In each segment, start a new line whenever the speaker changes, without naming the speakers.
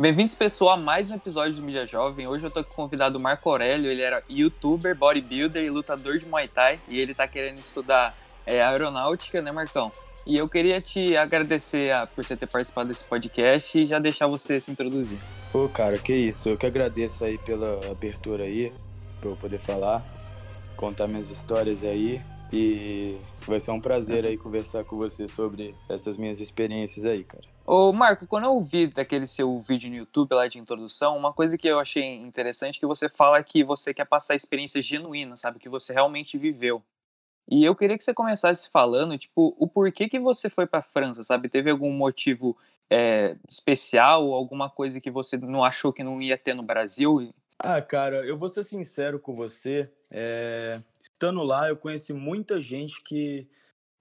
Bem-vindos, pessoal, a mais um episódio do Mídia Jovem. Hoje eu tô com o convidado Marco Aurélio, ele era youtuber, bodybuilder e lutador de Muay Thai, e ele tá querendo estudar é, aeronáutica, né, Marcão? E eu queria te agradecer a, por você ter participado desse podcast e já deixar você se introduzir.
Pô, cara, que isso. Eu que agradeço aí pela abertura aí, pra eu poder falar, contar minhas histórias aí. E vai ser um prazer aí conversar com você sobre essas minhas experiências aí, cara.
Ô, Marco, quando eu vi daquele seu vídeo no YouTube lá de introdução, uma coisa que eu achei interessante é que você fala que você quer passar experiência genuína, sabe? Que você realmente viveu. E eu queria que você começasse falando, tipo, o porquê que você foi para França, sabe? Teve algum motivo é, especial, alguma coisa que você não achou que não ia ter no Brasil?
Ah, cara, eu vou ser sincero com você. É estando lá, eu conheci muita gente que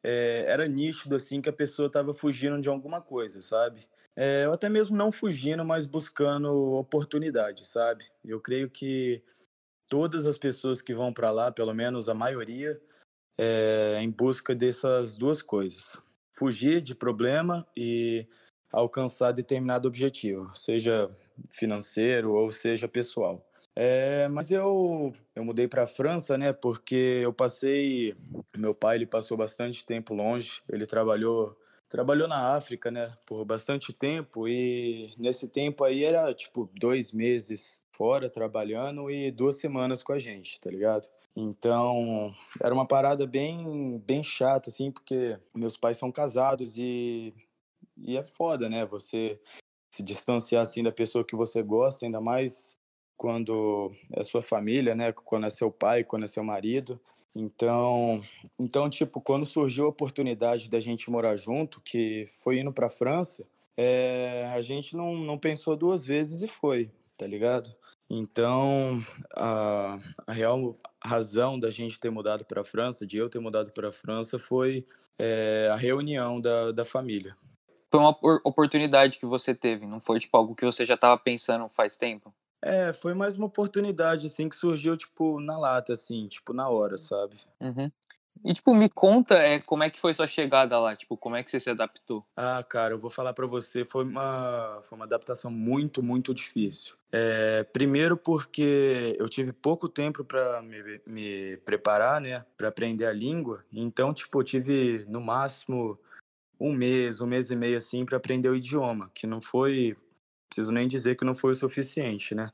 é, era nítido, assim, que a pessoa estava fugindo de alguma coisa, sabe? É, ou até mesmo não fugindo, mas buscando oportunidade, sabe? Eu creio que todas as pessoas que vão para lá, pelo menos a maioria, é em busca dessas duas coisas: fugir de problema e alcançar determinado objetivo, seja financeiro ou seja pessoal. É, mas eu, eu mudei para a França, né? Porque eu passei. Meu pai ele passou bastante tempo longe. Ele trabalhou trabalhou na África, né? Por bastante tempo e nesse tempo aí era tipo dois meses fora trabalhando e duas semanas com a gente, tá ligado? Então era uma parada bem bem chata assim, porque meus pais são casados e e é foda, né? Você se distanciar assim da pessoa que você gosta, ainda mais quando é sua família, né? Quando é seu pai, quando é seu marido. Então, então tipo, quando surgiu a oportunidade da gente morar junto, que foi indo para a França, é, a gente não, não pensou duas vezes e foi, tá ligado? Então, a, a real razão da gente ter mudado para a França, de eu ter mudado para a França, foi é, a reunião da, da família.
Foi uma oportunidade que você teve, não foi tipo algo que você já estava pensando faz tempo?
É, foi mais uma oportunidade, assim, que surgiu, tipo, na lata, assim, tipo, na hora, sabe?
Uhum. E, tipo, me conta é, como é que foi sua chegada lá, tipo, como é que você se adaptou?
Ah, cara, eu vou falar para você, foi uma, foi uma adaptação muito, muito difícil. É, primeiro porque eu tive pouco tempo para me, me preparar, né, para aprender a língua, então, tipo, eu tive, no máximo, um mês, um mês e meio, assim, para aprender o idioma, que não foi preciso nem dizer que não foi o suficiente, né?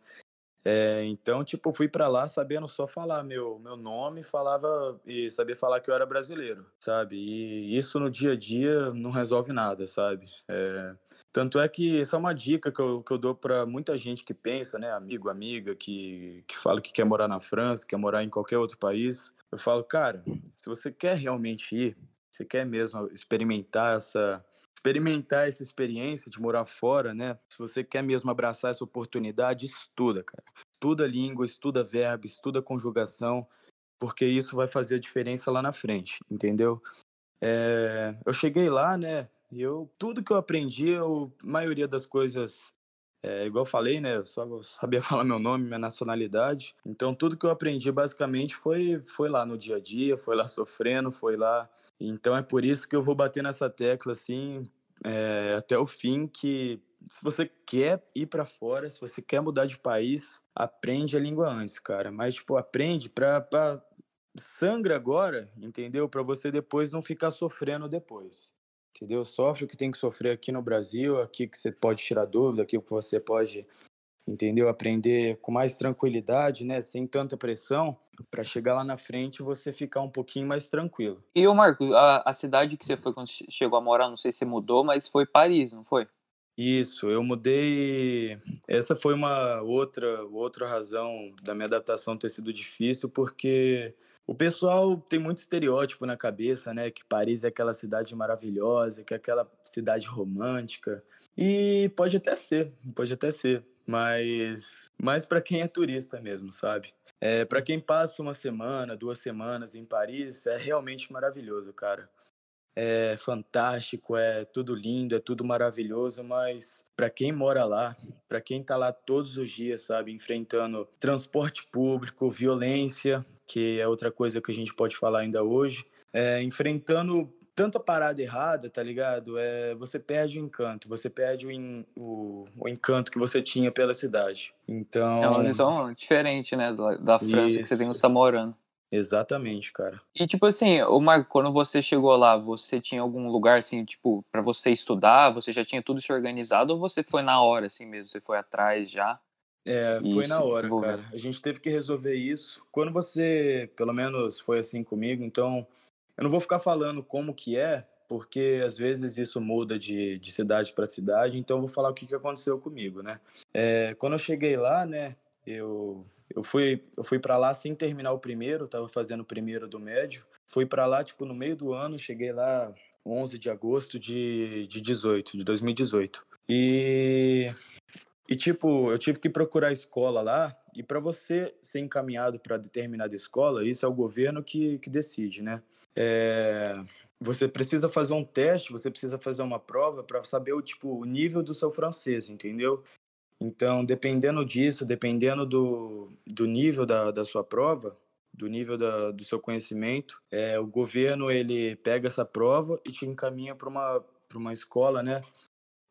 É, então, tipo, fui para lá sabendo só falar meu, meu nome, falava e sabia falar que eu era brasileiro, sabe? E isso no dia a dia não resolve nada, sabe? É, tanto é que essa é uma dica que eu, que eu dou para muita gente que pensa, né? Amigo, amiga, que, que fala que quer morar na França, quer morar em qualquer outro país. Eu falo, cara, se você quer realmente ir, você quer mesmo experimentar essa experimentar essa experiência de morar fora, né? Se você quer mesmo abraçar essa oportunidade, estuda, cara. Estuda língua, estuda verbo, estuda conjugação, porque isso vai fazer a diferença lá na frente, entendeu? É, eu cheguei lá, né? Eu tudo que eu aprendi, eu, a maioria das coisas, é, igual eu falei, né? Eu só sabia falar meu nome, minha nacionalidade. Então tudo que eu aprendi basicamente foi foi lá no dia a dia, foi lá sofrendo, foi lá então é por isso que eu vou bater nessa tecla assim é, até o fim que se você quer ir para fora, se você quer mudar de país, aprende a língua antes, cara. Mas tipo aprende para pra... sangra agora, entendeu? Para você depois não ficar sofrendo depois. Entendeu? Sofre o que tem que sofrer aqui no Brasil, aqui que você pode tirar dúvida, aqui que você pode entendeu? Aprender com mais tranquilidade, né? Sem tanta pressão, para chegar lá na frente você ficar um pouquinho mais tranquilo.
E o Marco, a, a cidade que você foi quando chegou a morar, não sei se mudou, mas foi Paris, não foi?
Isso, eu mudei. Essa foi uma outra outra razão da minha adaptação ter sido difícil, porque o pessoal tem muito estereótipo na cabeça, né? Que Paris é aquela cidade maravilhosa, que é aquela cidade romântica. E pode até ser, pode até ser mas mais para quem é turista mesmo, sabe? É, para quem passa uma semana, duas semanas em Paris, é realmente maravilhoso, cara. É fantástico, é tudo lindo, é tudo maravilhoso, mas para quem mora lá, para quem tá lá todos os dias, sabe, enfrentando transporte público, violência, que é outra coisa que a gente pode falar ainda hoje, é, enfrentando tanta parada errada, tá ligado? É, você perde o encanto, você perde o, o, o encanto que você tinha pela cidade. Então.
É uma visão diferente, né, da, da França Isso. que você tem no Samorano.
Exatamente, cara.
E tipo assim, o Marco, quando você chegou lá, você tinha algum lugar assim, tipo, para você estudar? Você já tinha tudo se organizado ou você foi na hora assim mesmo? Você foi atrás já?
É, foi na hora, cara. A gente teve que resolver isso. Quando você, pelo menos foi assim comigo, então eu não vou ficar falando como que é, porque às vezes isso muda de, de cidade para cidade, então eu vou falar o que, que aconteceu comigo, né? É, quando eu cheguei lá, né, eu eu fui, eu fui para lá sem terminar o primeiro, estava fazendo o primeiro do médio. Fui para lá, tipo, no meio do ano, cheguei lá 11 de agosto de, de 18, de 2018. E, e, tipo, eu tive que procurar escola lá. E para você ser encaminhado para determinada escola, isso é o governo que, que decide, né? É, você precisa fazer um teste, você precisa fazer uma prova para saber o tipo o nível do seu francês, entendeu? Então, dependendo disso, dependendo do, do nível da, da sua prova, do nível da, do seu conhecimento, é, o governo ele pega essa prova e te encaminha para uma, uma escola, né?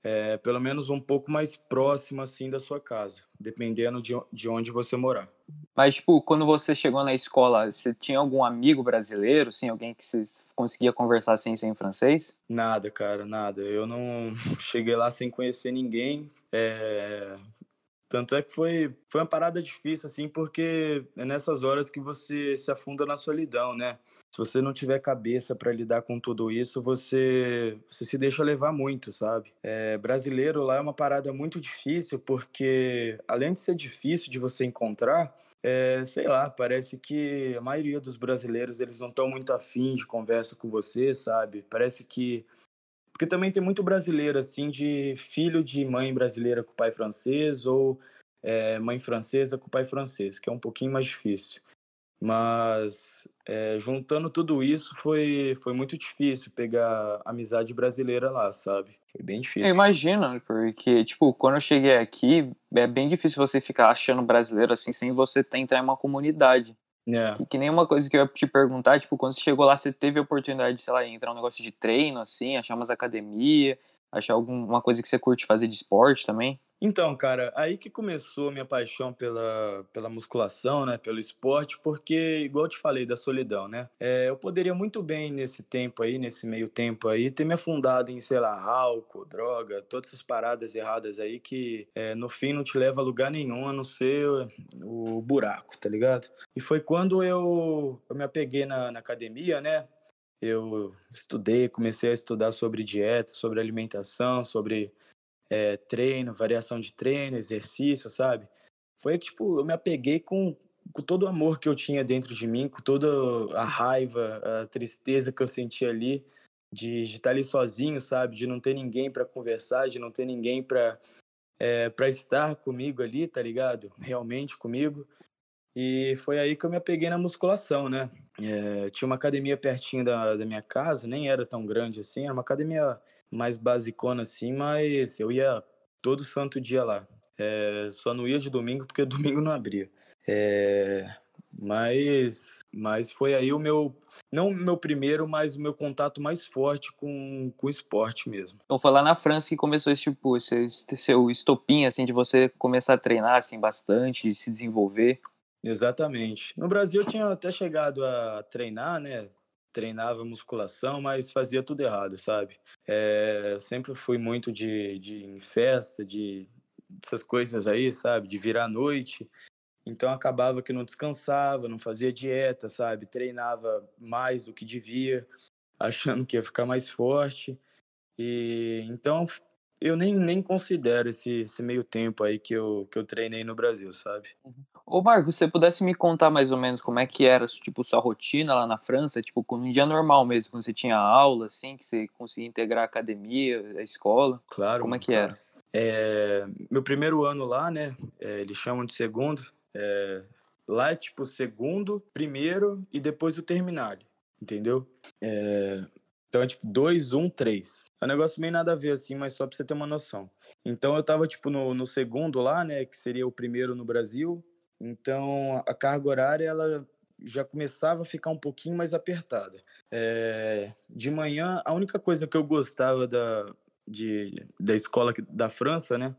É, pelo menos um pouco mais próxima assim da sua casa, dependendo de, de onde você morar.
Mas, tipo, quando você chegou na escola, você tinha algum amigo brasileiro, sim, alguém que você conseguia conversar sem ser em francês?
Nada, cara, nada. Eu não cheguei lá sem conhecer ninguém. É... Tanto é que foi, foi uma parada difícil, assim, porque é nessas horas que você se afunda na solidão, né? Se você não tiver cabeça para lidar com tudo isso, você, você se deixa levar muito, sabe? É, brasileiro lá é uma parada muito difícil, porque além de ser difícil de você encontrar, é, sei lá, parece que a maioria dos brasileiros eles não estão muito afim de conversa com você, sabe? Parece que porque também tem muito brasileiro assim de filho de mãe brasileira com pai francês ou é, mãe francesa com pai francês, que é um pouquinho mais difícil. Mas é, juntando tudo isso foi, foi muito difícil pegar amizade brasileira lá, sabe? Foi bem difícil.
Eu imagino, porque, tipo, quando eu cheguei aqui, é bem difícil você ficar achando brasileiro assim sem você entrar em uma comunidade.
É.
E que nem uma coisa que eu ia te perguntar, tipo, quando você chegou lá, você teve a oportunidade de, sei lá, entrar um negócio de treino, assim, achar umas academia, achar alguma coisa que você curte fazer de esporte também?
Então, cara, aí que começou a minha paixão pela, pela musculação, né, pelo esporte, porque, igual eu te falei, da solidão, né, é, eu poderia muito bem nesse tempo aí, nesse meio tempo aí, ter me afundado em, sei lá, álcool, droga, todas essas paradas erradas aí que é, no fim não te leva a lugar nenhum, a não ser o buraco, tá ligado? E foi quando eu, eu me apeguei na, na academia, né, eu estudei, comecei a estudar sobre dieta, sobre alimentação, sobre é, treino, variação de treino, exercício, sabe? Foi que, tipo, eu me apeguei com, com todo o amor que eu tinha dentro de mim, com toda a raiva, a tristeza que eu sentia ali, de, de estar ali sozinho, sabe? De não ter ninguém para conversar, de não ter ninguém para é, para estar comigo ali, tá ligado? Realmente comigo. E foi aí que eu me apeguei na musculação, né? É, tinha uma academia pertinho da, da minha casa, nem era tão grande assim, era uma academia mais basicona assim, mas eu ia todo santo dia lá. É, só não ia de domingo porque domingo não abria. É, mas, mas foi aí o meu, não o meu primeiro, mas o meu contato mais forte com, com o esporte mesmo.
Então foi lá na França que começou esse tipo, esse, seu estopim, assim, de você começar a treinar, assim, bastante, se desenvolver.
Exatamente. No Brasil eu tinha até chegado a treinar, né? Treinava musculação, mas fazia tudo errado, sabe? É, sempre fui muito de, de festa, de essas coisas aí, sabe? De virar à noite. Então acabava que não descansava, não fazia dieta, sabe? Treinava mais do que devia, achando que ia ficar mais forte. E então eu nem, nem considero esse, esse meio tempo aí que eu, que eu treinei no Brasil, sabe?
Ô Marco, você pudesse me contar mais ou menos como é que era, tipo, sua rotina lá na França, tipo, um dia normal mesmo, quando você tinha aula, assim, que você conseguia integrar a academia, a escola?
Claro.
Como é que
claro.
era?
É, meu primeiro ano lá, né, é, eles chamam de segundo, é, lá é tipo segundo, primeiro e depois o terminário, entendeu? É, então é tipo 2, 1, 3. É um negócio meio nada a ver assim, mas só pra você ter uma noção. Então eu tava tipo no, no segundo lá, né, que seria o primeiro no Brasil. Então a carga horária ela já começava a ficar um pouquinho mais apertada. É, de manhã, a única coisa que eu gostava da, de, da escola da França, né,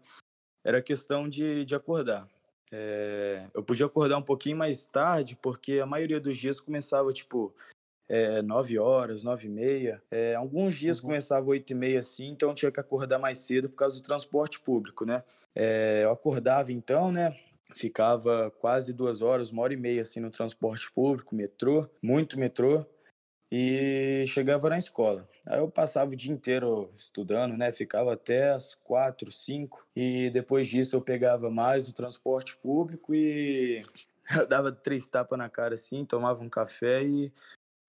era a questão de, de acordar. É, eu podia acordar um pouquinho mais tarde, porque a maioria dos dias começava, tipo, é, 9 horas, 9 e meia. É, alguns dias uhum. começava 8 e meia, assim, então tinha que acordar mais cedo por causa do transporte público, né? É, eu acordava então, né? Ficava quase duas horas, uma hora e meia, assim, no transporte público, metrô, muito metrô, e chegava na escola. Aí eu passava o dia inteiro estudando, né? Ficava até as quatro, cinco, e depois disso eu pegava mais o transporte público e eu dava três tapas na cara assim, tomava um café e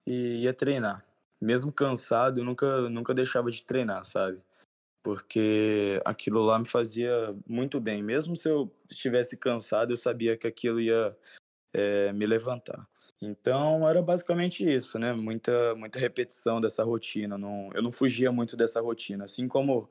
e ia treinar. Mesmo cansado, eu nunca, nunca deixava de treinar, sabe? Porque aquilo lá me fazia muito bem. Mesmo se eu estivesse cansado, eu sabia que aquilo ia é, me levantar. Então era basicamente isso, né? Muita, muita repetição dessa rotina. Não, eu não fugia muito dessa rotina. Assim como.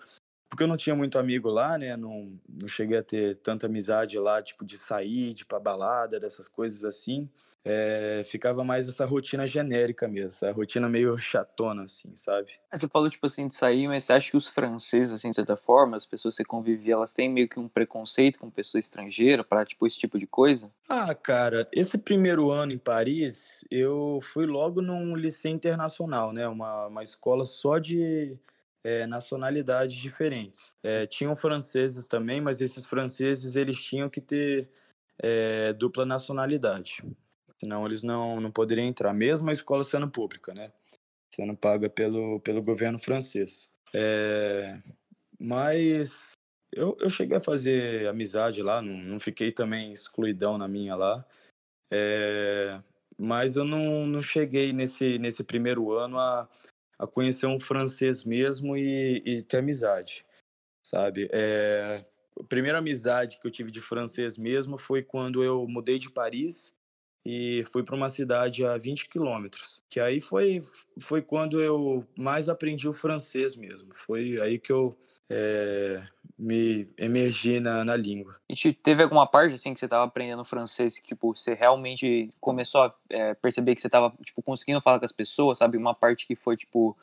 Porque eu não tinha muito amigo lá, né? Não, não cheguei a ter tanta amizade lá, tipo, de sair, de ir pra balada, dessas coisas assim é, ficava mais essa rotina genérica mesmo, essa rotina meio chatona, assim, sabe?
Você falou, tipo assim, de sair, mas você acha que os franceses, assim, de certa forma, as pessoas que você convivia, elas têm meio que um preconceito com pessoa estrangeira para tipo, esse tipo de coisa?
Ah, cara, esse primeiro ano em Paris, eu fui logo num liceu internacional, né? Uma, uma escola só de é, nacionalidades diferentes. É, tinham franceses também, mas esses franceses, eles tinham que ter é, dupla nacionalidade senão eles não, não poderiam entrar, mesmo a escola sendo pública, né? Sendo paga pelo, pelo governo francês. É, mas eu, eu cheguei a fazer amizade lá, não, não fiquei também excluidão na minha lá. É, mas eu não, não cheguei nesse, nesse primeiro ano a, a conhecer um francês mesmo e, e ter amizade, sabe? É, a primeira amizade que eu tive de francês mesmo foi quando eu mudei de Paris e fui para uma cidade a 20 quilômetros. Que aí foi, foi quando eu mais aprendi o francês mesmo. Foi aí que eu é, me emergi na, na língua.
E teve alguma parte assim que você estava aprendendo francês que tipo você realmente começou a é, perceber que você estava tipo conseguindo falar com as pessoas, sabe? Uma parte que foi tipo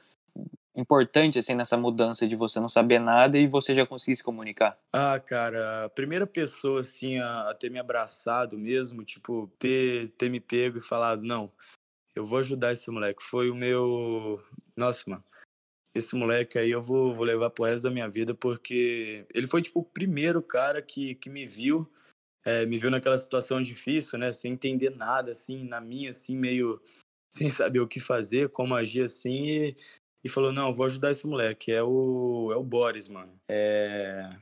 importante assim nessa mudança de você não saber nada e você já conseguir se comunicar?
Ah, cara, a primeira pessoa assim a, a ter me abraçado mesmo, tipo, ter ter me pego e falado, não, eu vou ajudar esse moleque, foi o meu, nossa, mano. Esse moleque aí eu vou, vou levar pro resto da minha vida, porque ele foi, tipo, o primeiro cara que, que me viu, é, me viu naquela situação difícil, né? Sem entender nada, assim, na minha, assim, meio sem saber o que fazer, como agir, assim, e e falou: Não, vou ajudar esse moleque. É o, é o Boris, mano. É...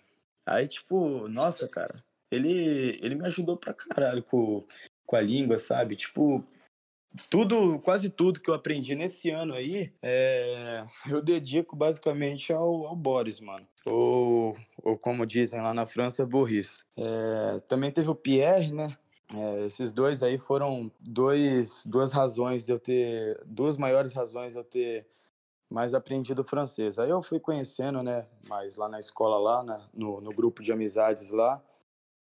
Aí, tipo, nossa, cara, ele, ele me ajudou pra caralho com, com a língua, sabe? Tipo, tudo, quase tudo que eu aprendi nesse ano aí, é, eu dedico basicamente ao, ao Boris, mano. Ou, ou como dizem lá na França, Boris. É, também teve o Pierre, né? É, esses dois aí foram dois, duas razões de eu ter, duas maiores razões de eu ter mais aprendido francês. Aí eu fui conhecendo, né, mais lá na escola lá, né, no, no grupo de amizades lá,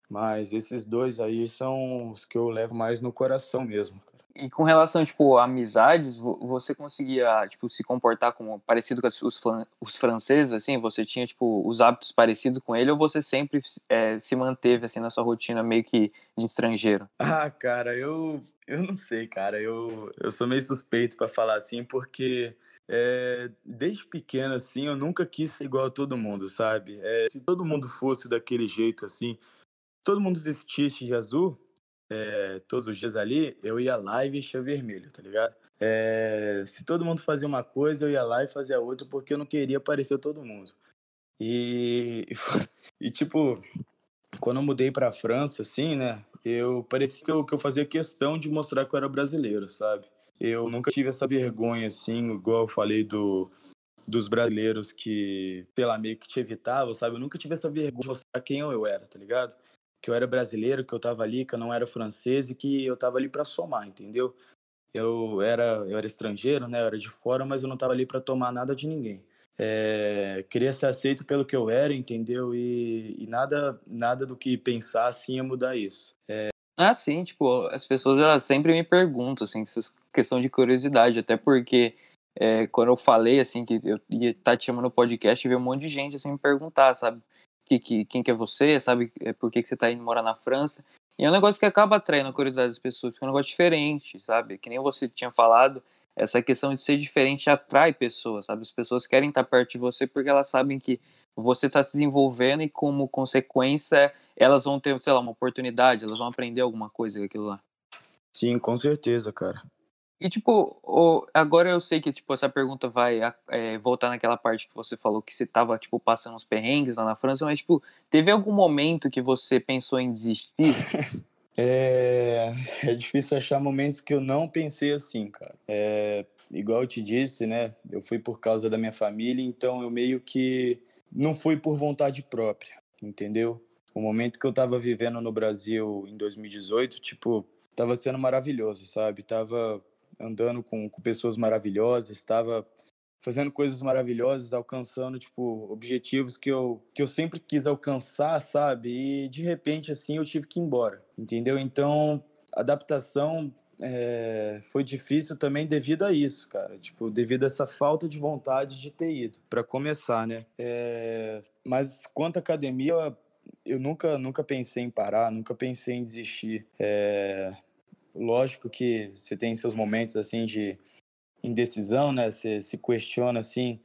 mas esses dois aí são os que eu levo mais no coração mesmo.
E com relação, tipo, a amizades, você conseguia, tipo, se comportar como parecido com os, os franceses, assim? Você tinha, tipo, os hábitos parecidos com ele ou você sempre é, se manteve, assim, na sua rotina meio que de estrangeiro?
Ah, cara, eu, eu não sei, cara. Eu, eu sou meio suspeito para falar assim, porque é, desde pequeno, assim, eu nunca quis ser igual a todo mundo, sabe? É, se todo mundo fosse daquele jeito, assim, todo mundo vestisse de azul, é, todos os dias ali, eu ia lá e vestia vermelho, tá ligado? É, se todo mundo fazia uma coisa, eu ia lá e fazia outra, porque eu não queria parecer todo mundo. E, e tipo, quando eu mudei pra França, assim, né, eu parecia que eu, que eu fazia questão de mostrar que eu era brasileiro, sabe? Eu nunca tive essa vergonha, assim, igual eu falei do, dos brasileiros que, sei lá, meio que te evitavam, sabe? Eu nunca tive essa vergonha de mostrar quem eu era, tá ligado? Que eu era brasileiro, que eu tava ali, que eu não era francês e que eu tava ali para somar, entendeu? Eu era, eu era estrangeiro, né? Eu era de fora, mas eu não tava ali para tomar nada de ninguém. É, queria ser aceito pelo que eu era, entendeu? E, e, nada, nada do que pensar assim ia mudar isso. É,
Ah, sim, tipo, as pessoas elas sempre me perguntam, assim, questão de curiosidade, até porque é, quando eu falei, assim, que eu ia estar tá te chamando no podcast, veio um monte de gente, assim, me perguntar, sabe, que, que, quem que é você, sabe, é, por que, que você tá indo morar na França, e é um negócio que acaba atraindo a curiosidade das pessoas, porque é um negócio diferente, sabe, que nem você tinha falado, essa questão de ser diferente atrai pessoas, sabe, as pessoas querem estar perto de você porque elas sabem que você está se desenvolvendo e como consequência elas vão ter, sei lá, uma oportunidade, elas vão aprender alguma coisa com aquilo lá.
Sim, com certeza, cara.
E, tipo, agora eu sei que, tipo, essa pergunta vai é, voltar naquela parte que você falou que você tava, tipo, passando uns perrengues lá na França, mas, tipo, teve algum momento que você pensou em desistir?
é, é difícil achar momentos que eu não pensei assim, cara. É, igual eu te disse, né, eu fui por causa da minha família, então eu meio que não fui por vontade própria, entendeu? O momento que eu tava vivendo no Brasil em 2018, tipo, tava sendo maravilhoso, sabe? Tava andando com, com pessoas maravilhosas, estava fazendo coisas maravilhosas, alcançando tipo objetivos que eu que eu sempre quis alcançar, sabe? E de repente assim eu tive que ir embora, entendeu? Então adaptação é, foi difícil também devido a isso, cara. Tipo, devido a essa falta de vontade de ter ido, para começar, né? É, mas quanto à academia, eu nunca, nunca pensei em parar, nunca pensei em desistir. É, lógico que você tem seus momentos assim de indecisão, né? Você se questiona assim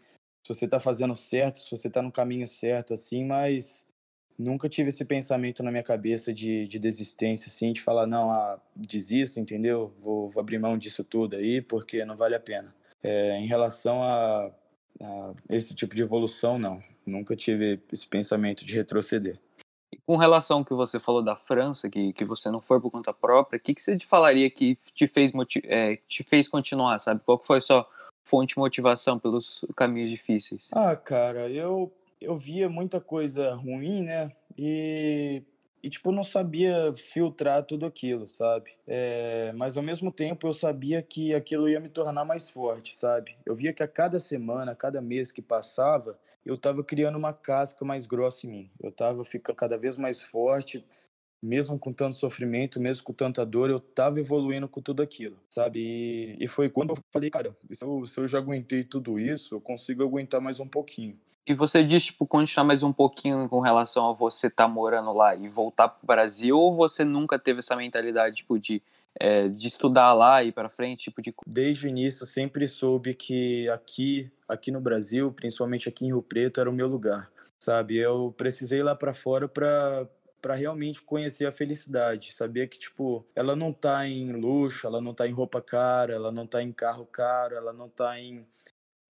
se você está fazendo certo, se você está no caminho certo, assim, mas nunca tive esse pensamento na minha cabeça de, de desistência, assim, de falar, não, ah, desisto, entendeu? Vou, vou abrir mão disso tudo aí, porque não vale a pena. É, em relação a, a esse tipo de evolução, não. Nunca tive esse pensamento de retroceder.
Com relação ao que você falou da França, que, que você não foi por conta própria, o que, que você te falaria que te fez, é, te fez continuar, sabe? Qual foi a sua fonte de motivação pelos caminhos difíceis?
Ah, cara, eu, eu via muita coisa ruim, né? E, e tipo, não sabia filtrar tudo aquilo, sabe? É, mas ao mesmo tempo eu sabia que aquilo ia me tornar mais forte, sabe? Eu via que a cada semana, a cada mês que passava, eu estava criando uma casca mais grossa em mim. Eu estava ficando cada vez mais forte, mesmo com tanto sofrimento, mesmo com tanta dor, eu estava evoluindo com tudo aquilo, sabe? E, e, foi quando eu falei, cara, se eu, se eu já aguentei tudo isso, eu consigo aguentar mais um pouquinho.
E você diz, tipo, continuar mais um pouquinho com relação a você estar tá morando lá e voltar para o Brasil, ou você nunca teve essa mentalidade, tipo, de é, de estudar lá e para frente, tipo de
Desde o início sempre soube que aqui, aqui no Brasil, principalmente aqui em Rio Preto, era o meu lugar, sabe? Eu precisei ir lá para fora para para realmente conhecer a felicidade, sabia que tipo, ela não tá em luxo, ela não tá em roupa cara, ela não tá em carro caro, ela não tá em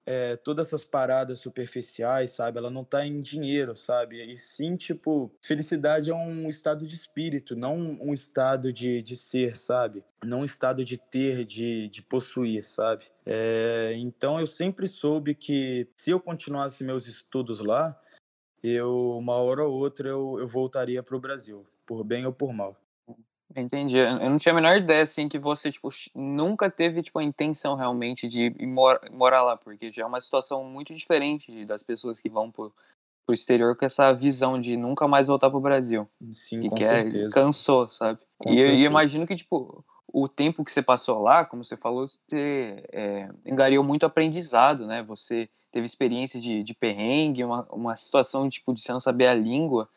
é, todas essas paradas superficiais, sabe? Ela não tá em dinheiro, sabe? E sim, tipo, felicidade é um estado de espírito, não um estado de, de ser, sabe? Não um estado de ter, de, de possuir, sabe? É, então eu sempre soube que se eu continuasse meus estudos lá, eu, uma hora ou outra, eu, eu voltaria para o Brasil, por bem ou por mal.
Entendi. Eu não tinha a menor ideia, assim, que você, tipo, nunca teve, tipo, a intenção realmente de mor morar lá, porque já é uma situação muito diferente das pessoas que vão pro, pro exterior com essa visão de nunca mais voltar pro Brasil.
Sim,
e
com
quer,
certeza.
Cansou, sabe? Com e certeza. eu imagino que, tipo, o tempo que você passou lá, como você falou, você é, engariou muito aprendizado, né? Você teve experiência de, de perrengue, uma, uma situação, tipo, de você não saber a língua,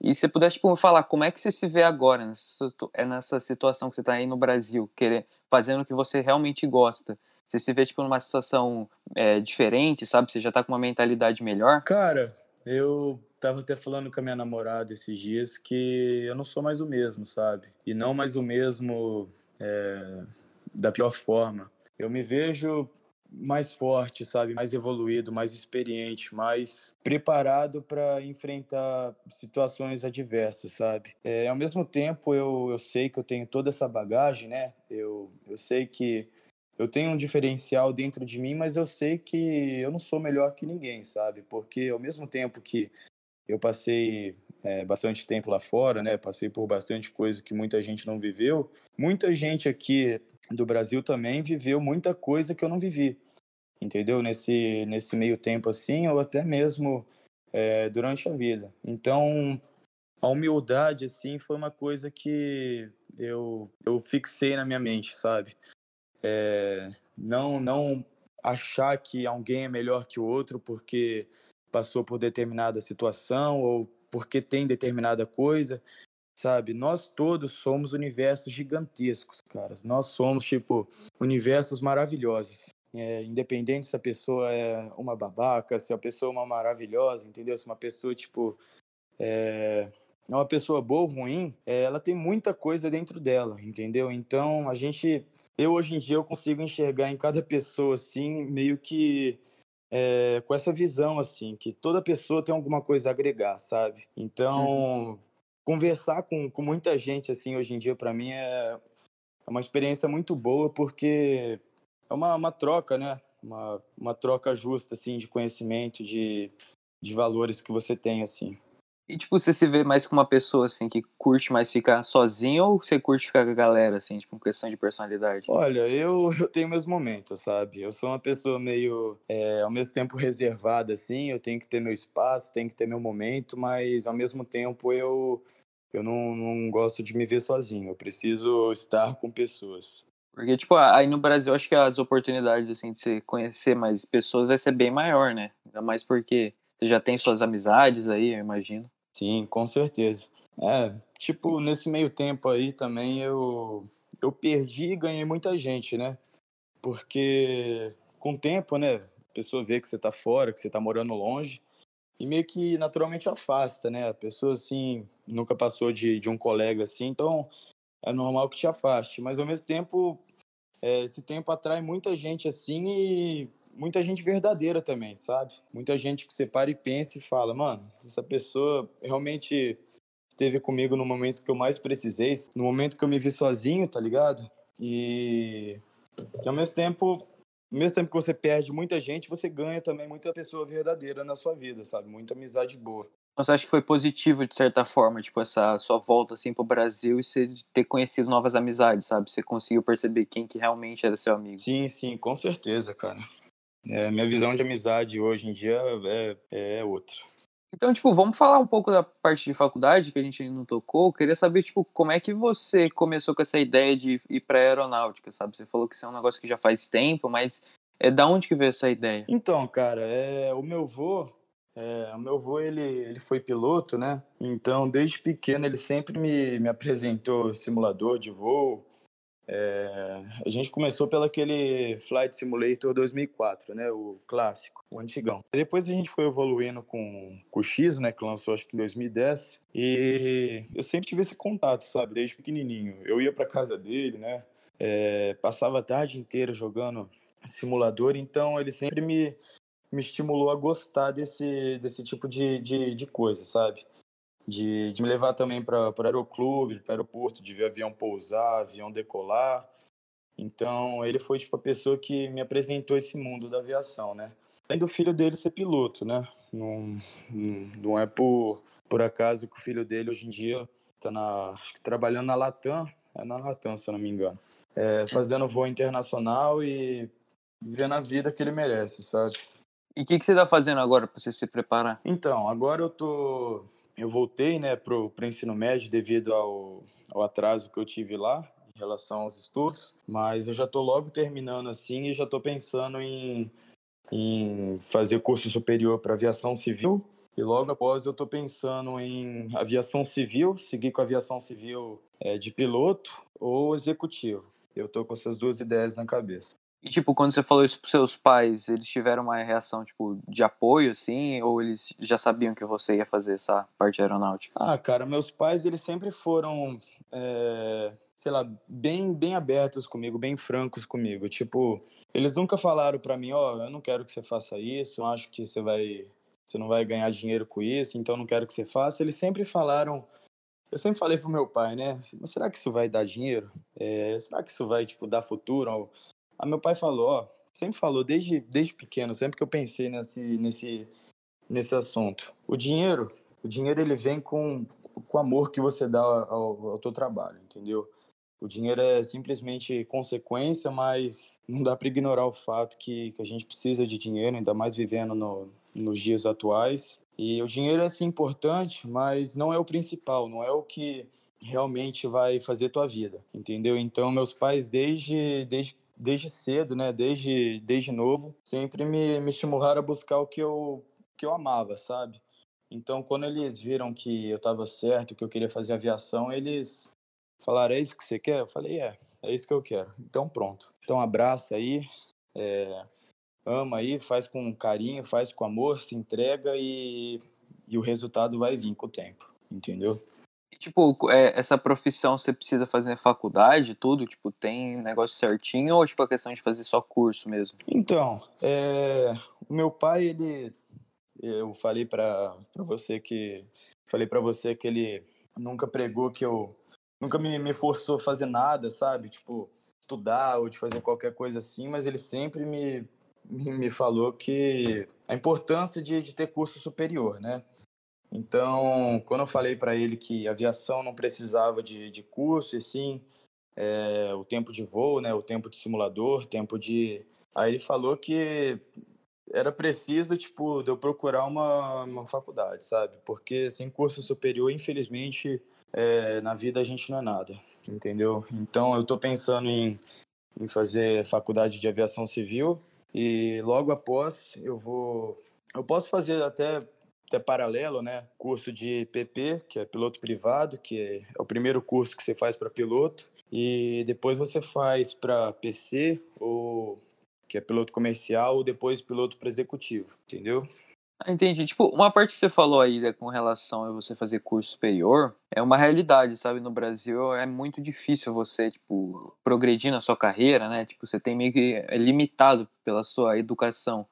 e se você pudesse tipo, falar como é que você se vê agora, nessa, é situação que você está aí no Brasil, querer, fazendo o que você realmente gosta. Você se vê tipo, numa situação é, diferente, sabe? Você já está com uma mentalidade melhor?
Cara, eu tava até falando com a minha namorada esses dias que eu não sou mais o mesmo, sabe? E não mais o mesmo é, da pior forma. Eu me vejo mais forte, sabe? Mais evoluído, mais experiente, mais preparado para enfrentar situações adversas, sabe? É, ao mesmo tempo, eu, eu sei que eu tenho toda essa bagagem, né? Eu, eu sei que eu tenho um diferencial dentro de mim, mas eu sei que eu não sou melhor que ninguém, sabe? Porque ao mesmo tempo que eu passei é, bastante tempo lá fora, né? Passei por bastante coisa que muita gente não viveu. Muita gente aqui do Brasil também viveu muita coisa que eu não vivi, entendeu? Nesse, nesse meio tempo assim, ou até mesmo é, durante a vida. Então, a humildade, assim, foi uma coisa que eu, eu fixei na minha mente, sabe? É, não, não achar que alguém é melhor que o outro porque passou por determinada situação ou porque tem determinada coisa, sabe? Nós todos somos universos gigantescos, caras. Nós somos, tipo, universos maravilhosos. É, independente se a pessoa é uma babaca, se a pessoa é uma maravilhosa, entendeu? Se uma pessoa, tipo, é, é uma pessoa boa ou ruim, é, ela tem muita coisa dentro dela, entendeu? Então, a gente... Eu, hoje em dia, eu consigo enxergar em cada pessoa, assim, meio que é, com essa visão, assim, que toda pessoa tem alguma coisa a agregar, sabe? Então, uhum. Conversar com, com muita gente, assim, hoje em dia, para mim, é, é uma experiência muito boa, porque é uma, uma troca, né? Uma, uma troca justa, assim, de conhecimento, de, de valores que você tem, assim.
E, tipo, você se vê mais como uma pessoa, assim, que curte mais ficar sozinho ou você curte ficar com a galera, assim, tipo, questão de personalidade?
Olha, eu, eu tenho meus momentos, sabe? Eu sou uma pessoa meio, é, ao mesmo tempo, reservada, assim, eu tenho que ter meu espaço, tenho que ter meu momento, mas, ao mesmo tempo, eu, eu não, não gosto de me ver sozinho, eu preciso estar com pessoas.
Porque, tipo, aí no Brasil, acho que as oportunidades, assim, de você conhecer mais pessoas vai ser bem maior, né? Ainda mais porque você já tem suas amizades aí, eu imagino.
Sim, com certeza. É, tipo, nesse meio tempo aí também eu, eu perdi e ganhei muita gente, né? Porque com o tempo, né, a pessoa vê que você tá fora, que você tá morando longe, e meio que naturalmente afasta, né? A pessoa, assim, nunca passou de, de um colega assim, então é normal que te afaste. Mas ao mesmo tempo, é, esse tempo atrai muita gente assim e muita gente verdadeira também, sabe? Muita gente que você para e pensa e fala, mano, essa pessoa realmente esteve comigo no momento que eu mais precisei, no momento que eu me vi sozinho, tá ligado? E, e ao mesmo tempo, ao mesmo tempo que você perde muita gente, você ganha também muita pessoa verdadeira na sua vida, sabe? Muita amizade boa.
Você acha que foi positivo, de certa forma, tipo, essa sua volta, assim, pro Brasil e você ter conhecido novas amizades, sabe? Você conseguiu perceber quem que realmente era seu amigo.
Sim, sim, com certeza, cara. É, minha visão de amizade hoje em dia é, é outra.
Então, tipo, vamos falar um pouco da parte de faculdade que a gente não tocou. Eu queria saber, tipo, como é que você começou com essa ideia de ir para aeronáutica, sabe? Você falou que isso é um negócio que já faz tempo, mas é da onde que veio essa ideia?
Então, cara, é, o meu avô, é, o meu avô, ele, ele foi piloto, né? Então, desde pequeno, ele sempre me, me apresentou simulador de voo, é, a gente começou pelo aquele Flight Simulator 2004, né, o clássico, o antigão. Depois a gente foi evoluindo com, com o X, né, que lançou acho que em 2010, e eu sempre tive esse contato, sabe, desde pequenininho. Eu ia para casa dele, né, é, passava a tarde inteira jogando simulador, então ele sempre me, me estimulou a gostar desse, desse tipo de, de, de coisa, sabe? De, de me levar também para o aeroclube, para o aeroporto, de ver avião pousar, avião decolar. Então, ele foi tipo a pessoa que me apresentou esse mundo da aviação, né? Além do filho dele ser piloto, né? Não, não é por, por acaso que o filho dele hoje em dia está na, trabalhando na Latam, é na Latam, se eu não me engano. É, fazendo voo internacional e vivendo a vida que ele merece, sabe?
E o que, que você está fazendo agora para você se preparar?
Então, agora eu tô eu voltei né, para o ensino médio devido ao, ao atraso que eu tive lá em relação aos estudos, mas eu já estou logo terminando assim e já estou pensando em, em fazer curso superior para aviação civil. E logo após eu estou pensando em aviação civil, seguir com aviação civil é, de piloto ou executivo. Eu estou com essas duas ideias na cabeça.
E, tipo, quando você falou isso pros seus pais, eles tiveram uma reação, tipo, de apoio, assim? Ou eles já sabiam que você ia fazer essa parte aeronáutica?
Ah, cara, meus pais, eles sempre foram, é, sei lá, bem, bem abertos comigo, bem francos comigo. Tipo, eles nunca falaram para mim, ó, oh, eu não quero que você faça isso, eu acho que você vai... Você não vai ganhar dinheiro com isso, então não quero que você faça. Eles sempre falaram eu sempre falei pro meu pai, né? Mas será que isso vai dar dinheiro? É, será que isso vai, tipo, dar futuro Aí meu pai falou, ó, sempre falou desde, desde pequeno, sempre que eu pensei nesse, nesse, nesse assunto. O dinheiro, o dinheiro ele vem com, com o amor que você dá ao, ao teu trabalho, entendeu? O dinheiro é simplesmente consequência, mas não dá para ignorar o fato que, que a gente precisa de dinheiro, ainda mais vivendo no, nos dias atuais. E o dinheiro é sim importante, mas não é o principal, não é o que realmente vai fazer tua vida, entendeu? Então meus pais desde desde desde cedo, né, desde desde novo, sempre me, me estimularam a buscar o que eu que eu amava, sabe? Então quando eles viram que eu estava certo, que eu queria fazer aviação, eles falaram: "É isso que você quer?" Eu falei: "É, é isso que eu quero". Então pronto. Então abraça aí, é, ama aí, faz com carinho, faz com amor, se entrega e, e o resultado vai vir com o tempo, entendeu?
Tipo, é, essa profissão você precisa fazer faculdade, tudo? Tipo, tem negócio certinho ou, tipo, a questão de fazer só curso mesmo?
Então, é, o meu pai, ele... Eu falei para você que... Falei para você que ele nunca pregou que eu... Nunca me, me forçou a fazer nada, sabe? Tipo, estudar ou de fazer qualquer coisa assim, mas ele sempre me, me falou que a importância de, de ter curso superior, né? Então, quando eu falei para ele que aviação não precisava de, de curso, e sim é, o tempo de voo, né, o tempo de simulador, tempo de. Aí ele falou que era preciso, tipo, de eu procurar uma, uma faculdade, sabe? Porque sem curso superior, infelizmente, é, na vida a gente não é nada, entendeu? Então, eu estou pensando em, em fazer faculdade de aviação civil e logo após eu vou. Eu posso fazer até, até paralelo, né? Curso de PP, que é piloto privado, que é o primeiro curso que você faz para piloto. E depois você faz para PC, ou que é piloto comercial, ou depois piloto para executivo, entendeu?
Ah, entendi. Tipo, uma parte que você falou aí né, com relação a você fazer curso superior é uma realidade, sabe? No Brasil é muito difícil você, tipo, progredir na sua carreira, né? Tipo, você tem meio que é limitado pela sua educação.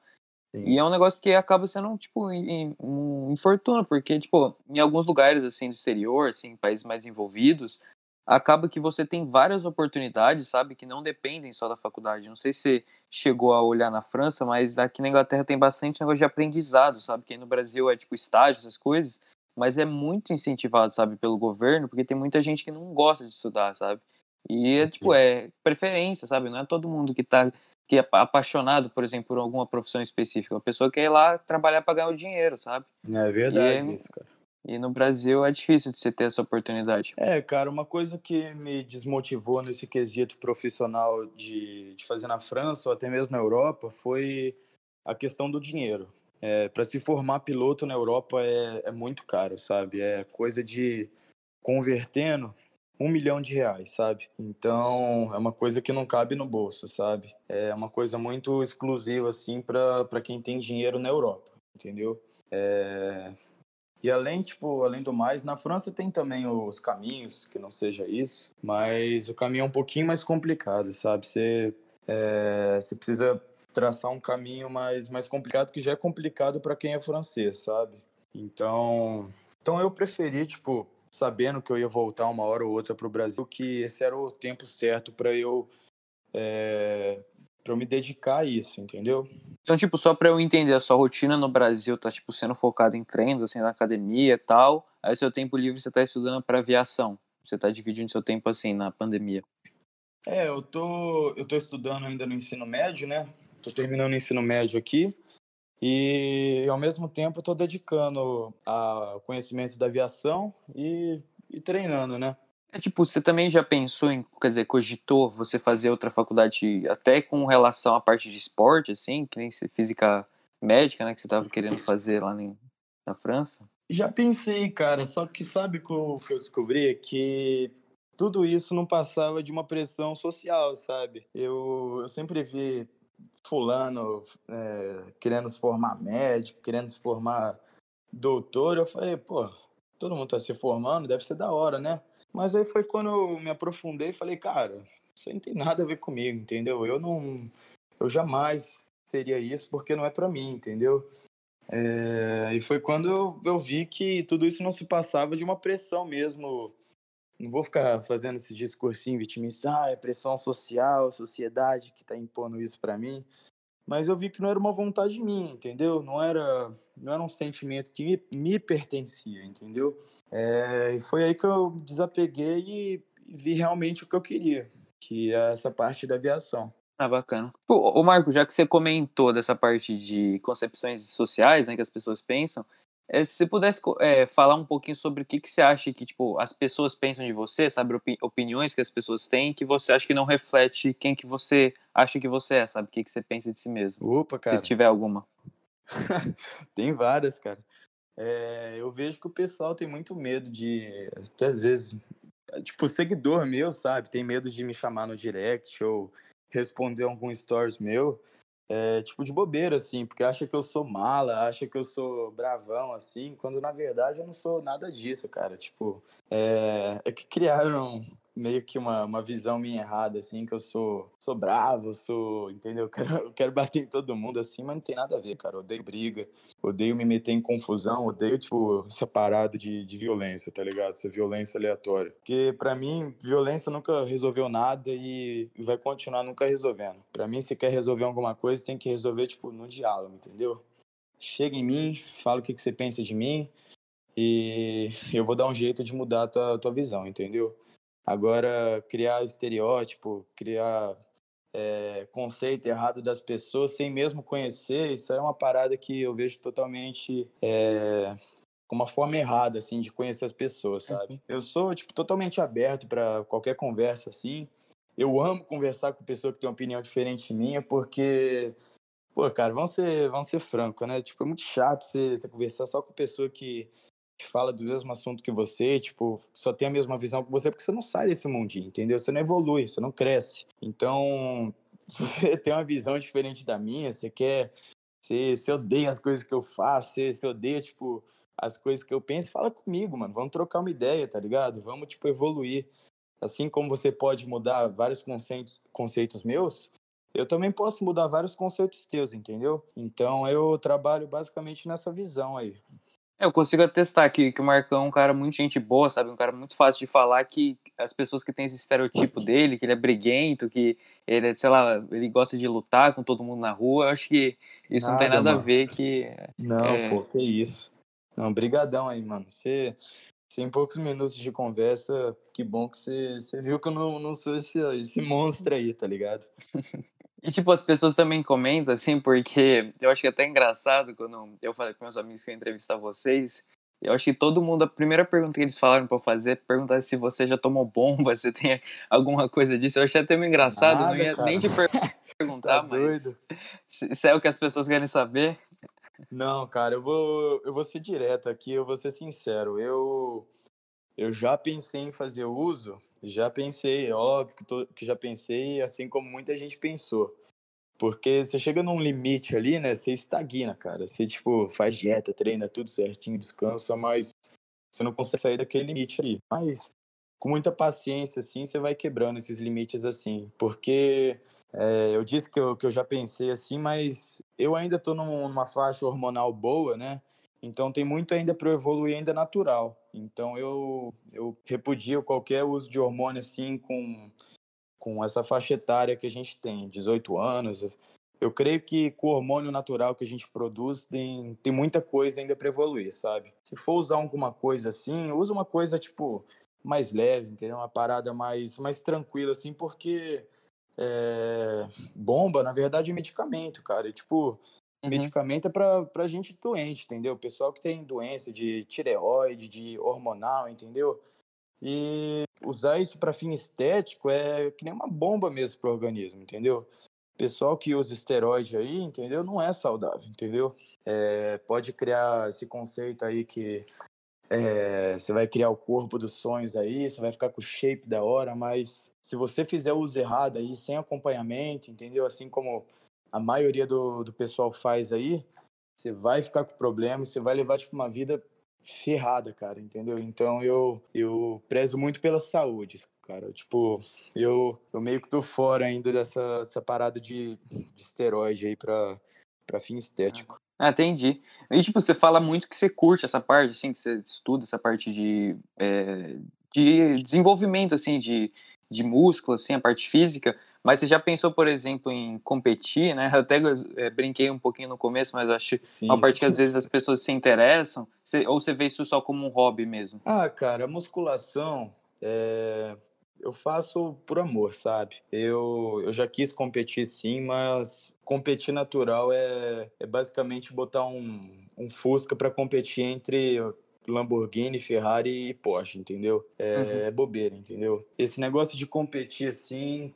Sim. E é um negócio que acaba sendo, tipo, um infortúnio, porque, tipo, em alguns lugares, assim, do exterior, assim, países mais envolvidos, acaba que você tem várias oportunidades, sabe, que não dependem só da faculdade. Não sei se chegou a olhar na França, mas aqui na Inglaterra tem bastante negócio de aprendizado, sabe, que no Brasil é tipo estágio, essas coisas, mas é muito incentivado, sabe, pelo governo, porque tem muita gente que não gosta de estudar, sabe? E é tipo, é preferência, sabe? Não é todo mundo que tá que é apaixonado, por exemplo, por alguma profissão específica. A pessoa quer ir lá trabalhar para ganhar o dinheiro, sabe?
É verdade é, isso, cara.
E no Brasil é difícil de você ter essa oportunidade.
É, cara, uma coisa que me desmotivou nesse quesito profissional de, de fazer na França ou até mesmo na Europa foi a questão do dinheiro. É, para se formar piloto na Europa é, é muito caro, sabe? É coisa de convertendo um milhão de reais, sabe? Então é uma coisa que não cabe no bolso, sabe? É uma coisa muito exclusiva assim para quem tem dinheiro na Europa, entendeu? É, e além, tipo, além do mais, na França tem também os caminhos, que não seja isso, mas o caminho é um pouquinho mais complicado, sabe? Você, é, você precisa traçar um caminho mais, mais complicado, que já é complicado para quem é francês, sabe? Então, então eu preferi, tipo, sabendo que eu ia voltar uma hora ou outra para o Brasil, que esse era o tempo certo para eu é, para eu me dedicar a isso, entendeu?
Então, tipo, só para eu entender, a sua rotina no Brasil tá, tipo, sendo focada em treinos, assim, na academia e tal, aí seu tempo livre você tá estudando para aviação, você tá dividindo seu tempo, assim, na pandemia.
É, eu tô, eu tô estudando ainda no ensino médio, né? Tô terminando o ensino médio aqui, e ao mesmo tempo tô dedicando ao conhecimento da aviação e, e treinando, né?
É tipo, você também já pensou em, quer dizer, cogitou você fazer outra faculdade até com relação à parte de esporte, assim, que nem física médica, né, que você estava querendo fazer lá em, na França?
Já pensei, cara, só que sabe o que eu descobri? Que tudo isso não passava de uma pressão social, sabe? Eu, eu sempre vi fulano é, querendo se formar médico, querendo se formar doutor, eu falei, pô, todo mundo tá se formando, deve ser da hora, né? Mas aí foi quando eu me aprofundei e falei, cara, isso aí não tem nada a ver comigo, entendeu? Eu não. Eu jamais seria isso porque não é para mim, entendeu? É, e foi quando eu, eu vi que tudo isso não se passava de uma pressão mesmo. Não vou ficar fazendo esse discursinho vitimista, ah, é pressão social, sociedade que tá impondo isso para mim. Mas eu vi que não era uma vontade minha, entendeu? Não era, não era um sentimento que me, me pertencia, entendeu? É, e foi aí que eu desapeguei e, vi realmente o que eu queria, que é essa parte da aviação.
Ah, bacana. Ô Marco, já que você comentou dessa parte de concepções sociais, né, que as pessoas pensam, É, se você pudesse é, falar um pouquinho sobre o que, que você acha que tipo, as pessoas pensam de você, sabe, opi opiniões que as pessoas têm, que você acha que não reflete quem que você acha que você é, sabe? O que, que você pensa de si mesmo.
Opa, cara.
Se tiver alguma.
tem várias, cara. É, eu vejo que o pessoal tem muito medo de, até às vezes, tipo, seguidor meu, sabe? Tem medo de me chamar no direct ou responder algum stories meu é, tipo, de bobeira, assim, porque acha que eu sou mala, acha que eu sou bravão, assim, quando na verdade eu não sou nada disso, cara. Tipo, é, é que criaram meio que uma, uma visão minha errada, assim, que eu sou, sou bravo, sou, entendeu? Eu quero, eu quero bater em todo mundo, assim, mas não tem nada a ver, cara. Eu odeio briga, odeio me meter em confusão, odeio, tipo, essa parada de, de violência, tá ligado? Essa violência aleatória. Porque, para mim, violência nunca resolveu nada e vai continuar nunca resolvendo. Para mim, se quer resolver alguma coisa, tem que resolver, tipo, no diálogo, entendeu? Chega em mim, fala o que, que você pensa de mim, e eu vou dar um jeito de mudar a tua, tua visão, entendeu? Agora, criar estereótipo, criar é, conceito errado das pessoas sem mesmo conhecer, isso é uma parada que eu vejo totalmente é, com uma forma errada, assim, de conhecer as pessoas, sabe? Eu sou, tipo, totalmente aberto para qualquer conversa, assim. Eu amo conversar com pessoa que tem uma opinião diferente de minha, porque, pô, cara, vamos ser, vamos ser franco, né? Tipo, é muito chato você, você conversar só com pessoa que fala do mesmo assunto que você, tipo, só tem a mesma visão que você, porque você não sai desse mundinho, entendeu? Você não evolui, você não cresce. Então, você tem uma visão diferente da minha, você quer. Você, você odeia as coisas que eu faço, você, você odeia, tipo, as coisas que eu penso, fala comigo, mano. Vamos trocar uma ideia, tá ligado? Vamos, tipo, evoluir. Assim como você pode mudar vários conceitos, conceitos meus, eu também posso mudar vários conceitos teus, entendeu? Então eu trabalho basicamente nessa visão aí.
Eu consigo atestar que, que o Marcão é um cara muito gente boa, sabe? Um cara muito fácil de falar que as pessoas que têm esse estereotipo dele, que ele é briguento, que ele, sei lá, ele gosta de lutar com todo mundo na rua, eu acho que isso nada, não tem nada mano. a ver que...
Não, é... pô, que isso. Não, brigadão aí, mano. Você, você em poucos minutos de conversa, que bom que você, você viu que eu não, não sou esse, esse monstro aí, tá ligado?
E, tipo, as pessoas também comentam, assim, porque eu acho que é até engraçado quando eu falei com meus amigos que eu ia entrevistar vocês. Eu acho que todo mundo, a primeira pergunta que eles falaram pra eu fazer é perguntar se você já tomou bomba, se tem alguma coisa disso. Eu achei até meio engraçado, Nada, não ia cara. nem te perguntar, tá mas. Doido. Se é o que as pessoas querem saber.
Não, cara, eu vou, eu vou ser direto aqui, eu vou ser sincero. Eu, eu já pensei em fazer uso já pensei, óbvio que, tô, que já pensei, assim como muita gente pensou. Porque você chega num limite ali, né? Você estagna, cara. Você, tipo, faz dieta, treina tudo certinho, descansa, mas você não consegue sair daquele limite ali. Mas com muita paciência, assim, você vai quebrando esses limites, assim. Porque é, eu disse que eu, que eu já pensei assim, mas eu ainda tô numa faixa hormonal boa, né? Então tem muito ainda para eu evoluir ainda natural. Então eu, eu repudio qualquer uso de hormônio assim com, com essa faixa etária que a gente tem, 18 anos. Eu creio que com o hormônio natural que a gente produz tem, tem muita coisa ainda para evoluir, sabe? Se for usar alguma coisa assim, usa uma coisa tipo mais leve, entendeu? Uma parada mais, mais tranquila assim, porque é, bomba, na verdade, é medicamento, cara. E, tipo, Uhum. Medicamento é para gente doente, entendeu? Pessoal que tem doença de tireoide, de hormonal, entendeu? E usar isso para fim estético é que nem uma bomba mesmo pro organismo, entendeu? Pessoal que usa esteroide aí, entendeu? Não é saudável, entendeu? É, pode criar esse conceito aí que é, você vai criar o corpo dos sonhos aí, você vai ficar com o shape da hora, mas se você fizer o uso errado aí, sem acompanhamento, entendeu? Assim como a maioria do, do pessoal faz aí, você vai ficar com problema você vai levar tipo, uma vida ferrada, cara, entendeu? Então eu, eu prezo muito pela saúde, cara. Tipo, eu, eu meio que tô fora ainda dessa, dessa parada de, de esteroide aí pra, pra fim estético.
Ah, entendi. E, tipo, você fala muito que você curte essa parte, assim, que você estuda essa parte de, é, de desenvolvimento, assim, de, de músculo, assim, a parte física. Mas você já pensou, por exemplo, em competir, né? Eu até é, brinquei um pouquinho no começo, mas acho Sim. uma parte que às vezes as pessoas se interessam, você, ou você vê isso só como um hobby mesmo?
Ah, cara, a musculação, é... eu faço por amor, sabe? Eu, eu já quis competir sim, mas competir natural é, é basicamente botar um, um Fusca para competir entre Lamborghini, Ferrari e Porsche, entendeu? É, uhum. é, bobeira, entendeu? Esse negócio de competir assim,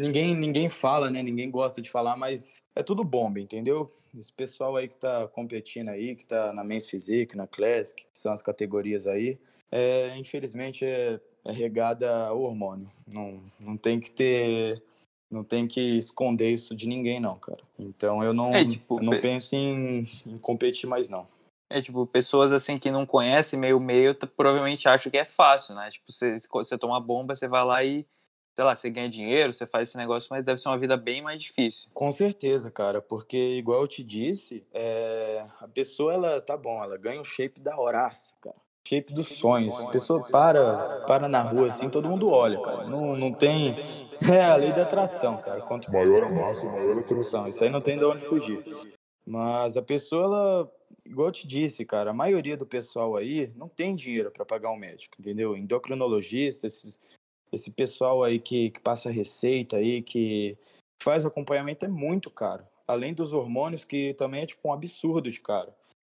ninguém ninguém fala, né? Ninguém gosta de falar, mas é tudo bomba, entendeu? Esse pessoal aí que tá competindo aí, que tá na Men's Physique, na Classic, que são as categorias aí, é, infelizmente é, é regada ao hormônio. Não, não tem que ter não tem que esconder isso de ninguém, não, cara. Então eu não, é, tipo, eu não penso em, em, competir mais, não.
É, tipo, pessoas assim que não conhecem meio meio provavelmente acham que é fácil, né? Tipo, você, você toma bomba, você vai lá e, sei lá, você ganha dinheiro, você faz esse negócio, mas deve ser uma vida bem mais difícil.
Com certeza, cara, porque igual eu te disse, é... a pessoa, ela, tá bom, ela ganha um shape da horácia, cara. Shape dos sonhos. A pessoa para, para na rua assim, todo mundo olha, cara. Não, não tem. É a lei da atração, cara. Quanto maior a massa, maior a atração. Isso aí não tem de onde fugir. Mas a pessoa, ela igual eu te disse, cara, a maioria do pessoal aí não tem dinheiro para pagar um médico, entendeu? Endocrinologista, esses, esse pessoal aí que, que passa receita aí, que faz acompanhamento é muito caro. Além dos hormônios, que também é tipo um absurdo de caro.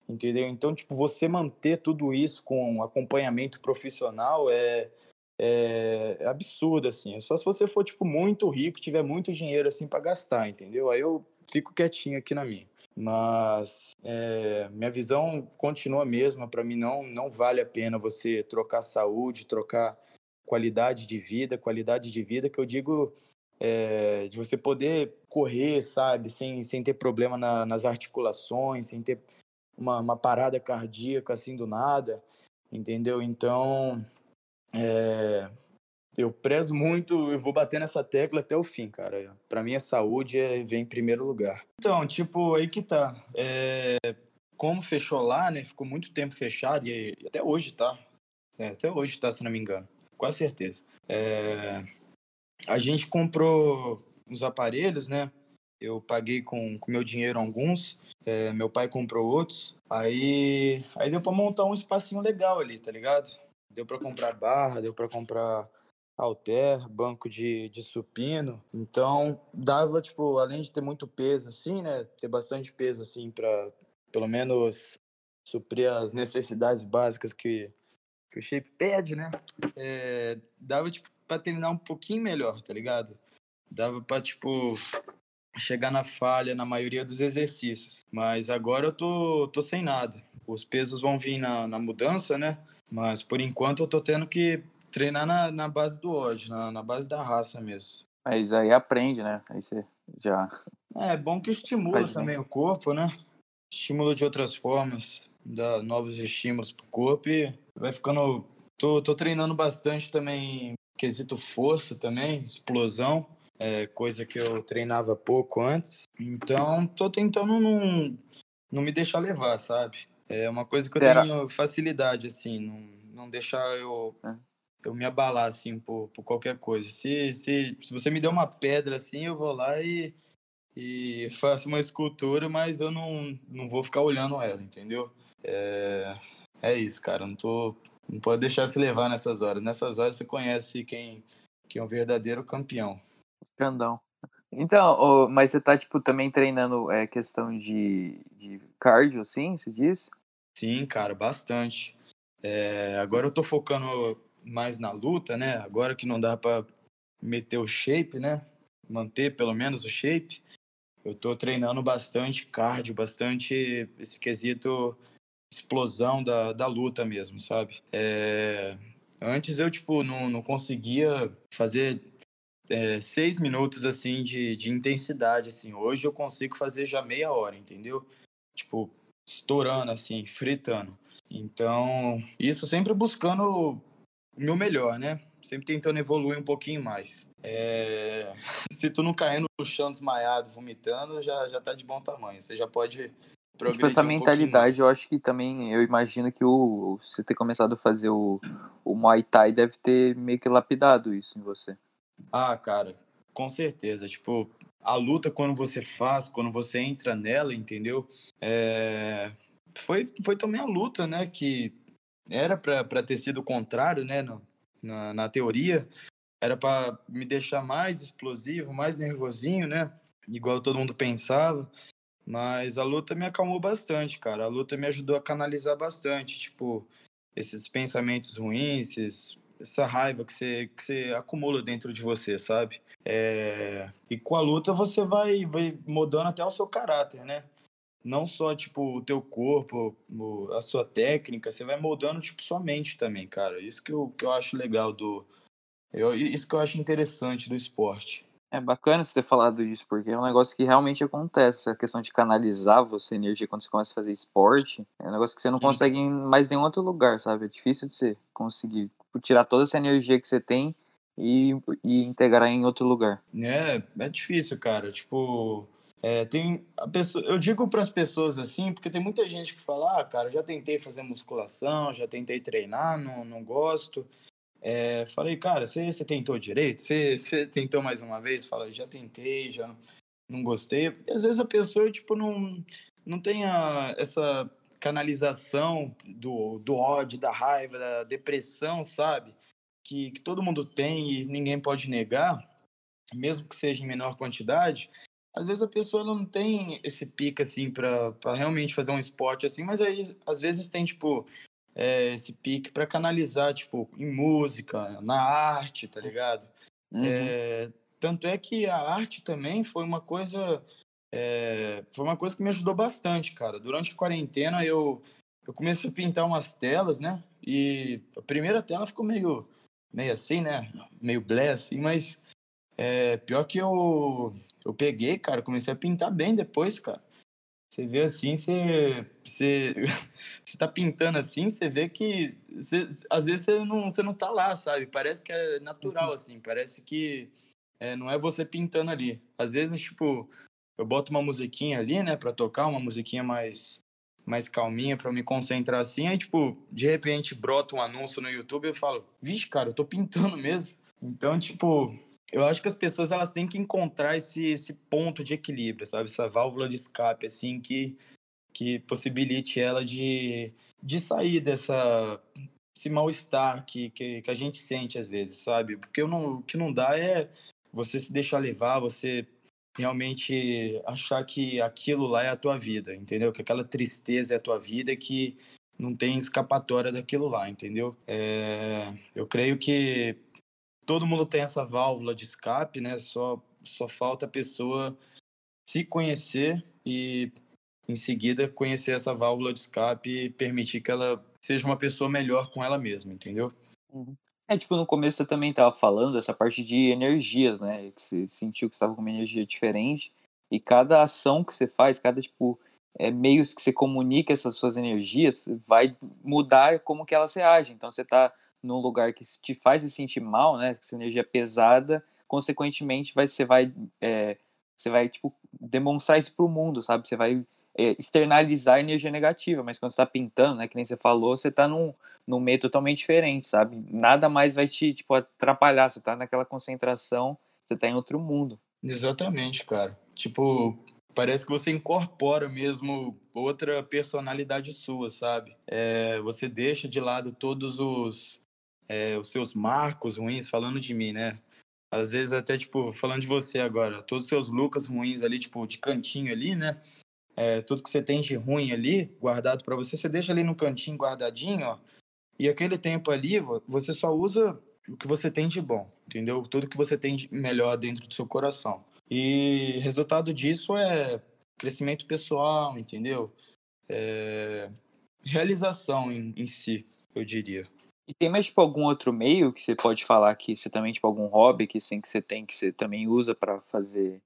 Entendeu? Então, tipo, você manter tudo isso com acompanhamento profissional é, é, é absurdo, assim. É só se você for, tipo, muito rico, tiver muito dinheiro, assim, para gastar, entendeu? Aí eu fico quietinho aqui na minha. Mas é, minha visão continua a mesma. Para mim, não, não vale a pena você trocar saúde, trocar qualidade de vida, qualidade de vida que eu digo é, de você poder correr, sabe, sem, sem ter problema na, nas articulações, sem ter uma, uma, parada cardíaca assim do nada, entendeu? Então, é, eu prezo muito, eu vou bater nessa tecla até o fim, cara. Para mim, a saúde é, vem em primeiro lugar. Então, tipo, aí que tá. É, como fechou lá, né? Ficou muito tempo fechado e até hoje tá. É, até hoje tá, se não me engano. Quase certeza. É, a gente comprou uns aparelhos, né? Eu paguei com, com meu dinheiro alguns, é, meu pai comprou outros. Aí, aí deu para montar um espacinho legal ali, tá ligado? Deu para comprar barra, deu para comprar halter, banco de, de supino. Então, dava, tipo, além de ter muito peso, assim, né? Ter bastante peso, assim, para pelo menos suprir as necessidades básicas que, que o shape pede, né? É, dava, tipo, pra treinar um pouquinho melhor, tá ligado? Dava pra, tipo, chegar na falha na maioria dos exercícios. Mas agora eu tô, tô sem nada. Os pesos vão vir na, na mudança, né? Mas por enquanto eu tô tendo que treinar na, na base do ódio, na, na base da raça mesmo.
Mas aí aprende, né? Aí você já.
É, é bom que estimula Faz também bem. o corpo, né? Estimula de outras formas, dá novos estímulos pro corpo e vai ficando. Tô, tô treinando bastante também, quesito força também, explosão, é coisa que eu treinava pouco antes. Então, tô tentando não, não me deixar levar, sabe? É uma coisa que eu Será? tenho facilidade, assim, não, não deixar eu. É eu me abalar, assim, por, por qualquer coisa. Se, se, se você me der uma pedra, assim, eu vou lá e, e faço uma escultura, mas eu não, não vou ficar olhando ela, entendeu? É, é isso, cara. Não, tô, não pode deixar se levar nessas horas. Nessas horas você conhece quem, quem é um verdadeiro campeão.
Grandão. Então, oh, mas você tá, tipo, também treinando é, questão de, de cardio, sim, se diz?
Sim, cara, bastante. É, agora eu tô focando mais na luta, né? Agora que não dá para meter o shape, né? Manter pelo menos o shape. Eu tô treinando bastante cardio, bastante esse quesito explosão da, da luta mesmo, sabe? É... Antes eu, tipo, não, não conseguia fazer é, seis minutos, assim, de, de intensidade, assim. Hoje eu consigo fazer já meia hora, entendeu? Tipo, estourando, assim, fritando. Então, isso sempre buscando o meu melhor, né? Sempre tentando evoluir um pouquinho mais. É... Se tu não cair no chão desmaiado, vomitando, já, já tá de bom tamanho. Você já pode
Tipo, essa um mentalidade, eu acho que também, eu imagino que o, você ter começado a fazer o, o Muay Thai deve ter meio que lapidado isso em você.
Ah, cara, com certeza. Tipo, a luta quando você faz, quando você entra nela, entendeu? É... Foi, foi também a luta, né, que era para ter sido o contrário, né, no, na, na teoria, era para me deixar mais explosivo, mais nervosinho, né? Igual todo mundo pensava. Mas a luta me acalmou bastante, cara. A luta me ajudou a canalizar bastante, tipo, esses pensamentos ruins, esses, essa raiva que você, que você acumula dentro de você, sabe? É... E com a luta você vai, vai mudando até o seu caráter, né? Não só, tipo, o teu corpo, a sua técnica, você vai moldando, tipo, sua mente também, cara. Isso que eu, que eu acho legal do... Eu, isso que eu acho interessante do esporte.
É bacana você ter falado isso, porque é um negócio que realmente acontece. A questão de canalizar você energia quando você começa a fazer esporte é um negócio que você não consegue em mais nenhum outro lugar, sabe? É difícil de você conseguir tirar toda essa energia que você tem e, e integrar em outro lugar.
É, é difícil, cara. Tipo, é, tem a pessoa, eu digo para as pessoas assim, porque tem muita gente que fala, ah, cara, já tentei fazer musculação, já tentei treinar, não, não gosto. É, falei, cara, você, tentou direito? Você, tentou mais uma vez? Fala, já tentei, já não gostei. E às vezes a pessoa, tipo, não, não tem a, essa canalização do, do ódio, da raiva, da depressão, sabe? Que, que todo mundo tem e ninguém pode negar, mesmo que seja em menor quantidade. Às vezes a pessoa não tem esse pica, assim, para realmente fazer um esporte assim, mas aí às vezes tem, tipo, é, esse pique para canalizar, tipo, em música, na arte, tá ligado? Uhum. É, tanto é que a arte também foi uma coisa. É, foi uma coisa que me ajudou bastante, cara. Durante a quarentena eu, eu comecei a pintar umas telas, né? E a primeira tela ficou meio, meio assim, né? Meio blé, assim, mas é, pior que eu, eu peguei, cara, comecei a pintar bem depois, cara. Você vê assim, você, você, você tá pintando assim, você vê que você, às vezes você não, você não tá lá, sabe? Parece que é natural, uhum. assim, parece que é, não é você pintando ali. Às vezes, tipo, eu boto uma musiquinha ali, né, pra tocar, uma musiquinha mais, mais calminha para me concentrar assim, aí, tipo, de repente brota um anúncio no YouTube e eu falo, vixe, cara, eu tô pintando mesmo. Então, tipo, eu acho que as pessoas elas têm que encontrar esse, esse ponto de equilíbrio, sabe? Essa válvula de escape, assim, que, que possibilite ela de, de sair dessa esse mal-estar que, que, que, a gente sente às vezes, sabe? Porque não, o que não dá é você se deixar levar, você realmente achar que aquilo lá é a tua vida, entendeu? Que aquela tristeza é a tua vida que não tem escapatória daquilo lá, entendeu? É, eu creio que todo mundo tem essa válvula de escape, né? Só, só falta a pessoa se conhecer e, em seguida, conhecer essa válvula de escape e permitir que ela seja uma pessoa melhor com ela mesma, entendeu?
Uhum. É, tipo, no começo você também estava falando essa parte de energias, né? Que você sentiu que estava com uma energia diferente. E cada ação que você faz, cada, tipo, é, meios que você comunica essas suas energias, vai mudar como que elas reagem. Então, você está num lugar que te faz se sentir mal, né? Essa energia é pesada, consequentemente vai, você vai, é, você vai tipo demonstrar isso para o mundo, sabe? Você vai é, externalizar a energia negativa, mas quando você está pintando, né? Que nem você falou, você está num, num meio totalmente diferente, sabe? Nada mais vai te tipo atrapalhar. Você está naquela concentração, você está em outro mundo.
Exatamente, cara. Tipo, parece que você incorpora mesmo outra personalidade sua, sabe? É, você deixa de lado todos os é, os seus marcos ruins falando de mim, né? Às vezes até, tipo, falando de você agora, todos os seus Lucas ruins ali, tipo, de cantinho ali, né? É, tudo que você tem de ruim ali, guardado para você, você deixa ali no cantinho guardadinho, ó. E aquele tempo ali, você só usa o que você tem de bom, entendeu? Tudo que você tem de melhor dentro do seu coração. E resultado disso é crescimento pessoal, entendeu? É... realização em, em si, eu diria.
E tem mais, tipo, algum outro meio que você pode falar que você também, tipo, algum hobby que, assim, que você tem, que você também usa para fazer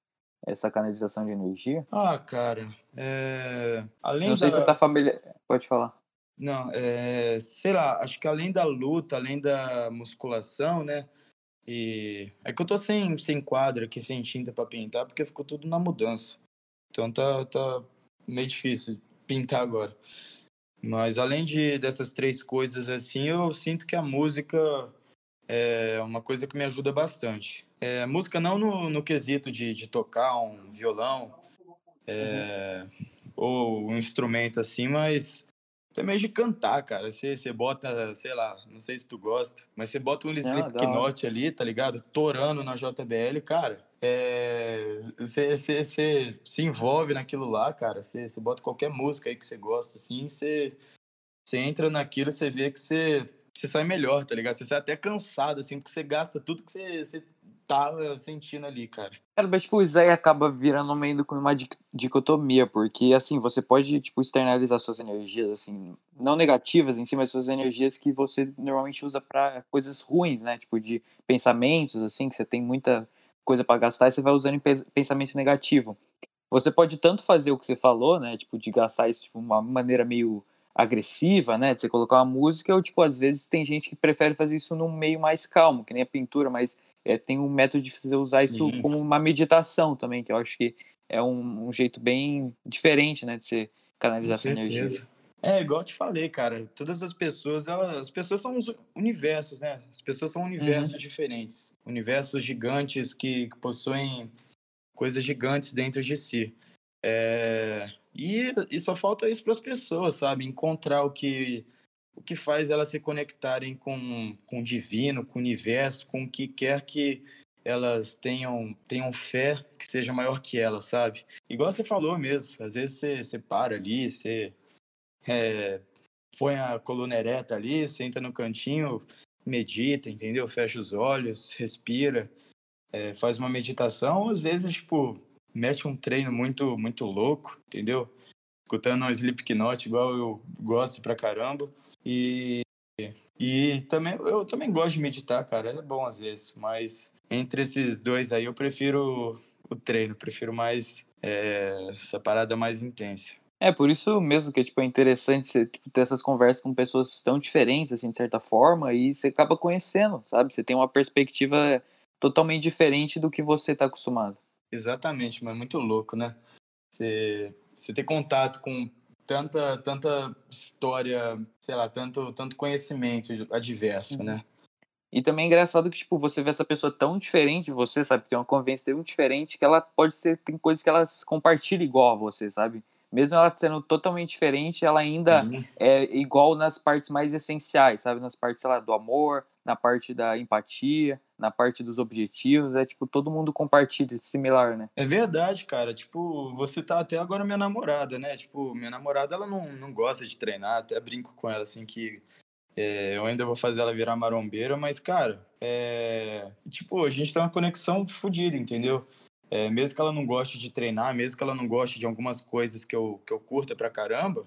essa canalização de energia?
Ah, cara, é... além
Não sei da... se você tá familiar... Pode falar.
Não, é... sei lá, acho que além da luta, além da musculação, né, e é que eu tô sem, sem quadro aqui, sem tinta para pintar, porque ficou tudo na mudança. Então tá, tá meio difícil pintar agora. Mas além de dessas três coisas assim, eu sinto que a música é uma coisa que me ajuda bastante. É, música não no, no quesito de, de tocar um violão é, uhum. ou um instrumento assim, mas mesmo de cantar, cara. Você, você bota, sei lá, não sei se tu gosta, mas você bota um Slipknot ali, tá ligado? Torando na JBL, cara. É, você, você se envolve naquilo lá, cara. Você, bota qualquer música aí que você gosta, assim, você, entra naquilo, você vê que você, sai melhor, tá ligado? Você sai até cansado, assim, porque você gasta tudo que você, tava sentindo ali, cara.
Cara, mas tipo, isso aí acaba virando meio com uma dicotomia, porque assim, você pode, tipo, externalizar suas energias, assim, não negativas em si, mas suas energias que você normalmente usa para coisas ruins, né? Tipo, de pensamentos, assim, que você tem muita coisa para gastar e você vai usando em pensamento negativo. Você pode tanto fazer o que você falou, né? Tipo, de gastar isso de tipo, uma maneira meio agressiva, né? De você colocar uma música, ou tipo, às vezes tem gente que prefere fazer isso num meio mais calmo, que nem a pintura, mas é, tem um método de você usar isso uhum. como uma meditação também, que eu acho que é um, um jeito bem diferente, né, de você canalizar essa energia.
É, igual eu te falei, cara, todas as pessoas, elas, as pessoas são universos, né? As pessoas são universos uhum. diferentes, universos gigantes que, que, possuem coisas gigantes dentro de si. É, e, e só falta isso para as pessoas, sabe? Encontrar o que o que faz elas se conectarem com, com o divino, com o universo, com o que quer que elas tenham, tenham fé que seja maior que elas, sabe? Igual você falou mesmo, às vezes você, você para ali, você é, põe a coluna ereta ali, senta no cantinho, medita, entendeu? Fecha os olhos, respira, é, faz uma meditação, às vezes, tipo, mete um treino muito, muito louco, entendeu? Escutando um Slipknot igual eu gosto pra caramba. E, e também eu também gosto de meditar, cara. É bom às vezes, mas entre esses dois aí eu prefiro o treino, prefiro mais é, essa parada mais intensa.
É, por isso mesmo que tipo, é interessante você tipo, ter essas conversas com pessoas tão diferentes, assim, de certa forma, e você acaba conhecendo, sabe? Você tem uma perspectiva totalmente diferente do que você está acostumado.
Exatamente, mas muito louco, né? Você, você ter contato com tanta, tanta história, sei lá, tanto, tanto conhecimento adverso, uhum. né?
E também é engraçado que, tipo, você vê essa pessoa tão diferente de você, sabe? Que tem uma convivência tão diferente que ela pode ser, tem coisas que ela compartilha igual a você, sabe? Mesmo ela sendo totalmente diferente, ela ainda uhum. é igual nas partes mais essenciais, sabe? Nas partes, sei lá, do amor, na parte da empatia, na parte dos objetivos, é tipo, todo mundo compartilha, similar, né?
É verdade, cara. Tipo, você tá até agora minha namorada, né? Tipo, minha namorada, ela não, não gosta de treinar, até brinco com ela, assim, que é, eu ainda vou fazer ela virar marombeira, mas, cara, é... Tipo, a gente tem uma conexão fodida, entendeu? É, mesmo que ela não goste de treinar, mesmo que ela não goste de algumas coisas que eu, que eu curta pra caramba,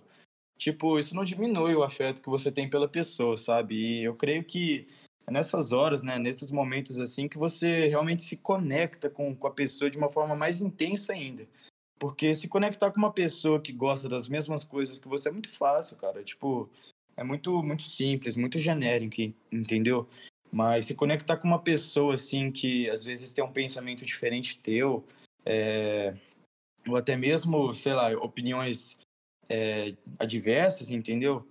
tipo, isso não diminui o afeto que você tem pela pessoa, sabe? E eu creio que é nessas horas, né, nesses momentos assim, que você realmente se conecta com, com a pessoa de uma forma mais intensa ainda. Porque se conectar com uma pessoa que gosta das mesmas coisas que você é muito fácil, cara. Tipo, é muito, muito simples, muito genérico, entendeu? Mas se conectar com uma pessoa, assim, que às vezes tem um pensamento diferente teu, é... ou até mesmo, sei lá, opiniões é, adversas, entendeu?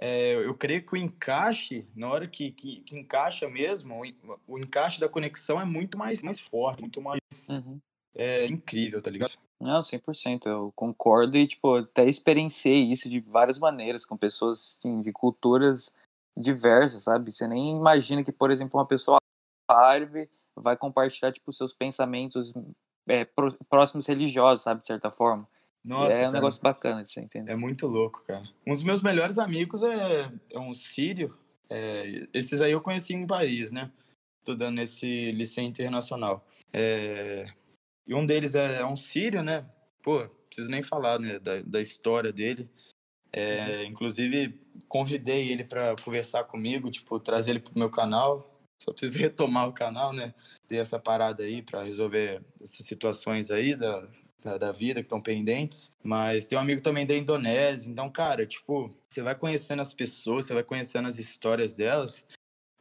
é, eu creio que o encaixe, na hora que, que, que encaixa mesmo, o, o, encaixe da conexão é muito mais, mais forte, muito mais uhum. é, incrível, tá ligado?
Não, 100%, eu concordo e, tipo, até experienciei isso de várias maneiras, com pessoas assim, de culturas diversas, sabe? Você nem imagina que, por exemplo, uma pessoa árabe vai compartilhar, tipo, seus pensamentos é, próximos religiosos, sabe, de certa forma. Nossa, é um cara, negócio bacana, você entende?
É muito louco, cara. Um dos meus melhores amigos é, é um sírio. É, esses aí eu conheci em Paris, né? Estudando nesse liceu internacional. É, e um deles é, é, um sírio, né? Pô, preciso nem falar né, da, da história dele. É. Inclusive, convidei ele para conversar comigo, tipo, trazer ele pro meu canal. Só preciso retomar o canal, né? Ter essa parada aí para resolver essas situações aí da, da, da vida que estão pendentes. Mas tem um amigo também da Indonésia. Então, cara, tipo, você vai conhecendo as pessoas, você vai conhecendo as histórias delas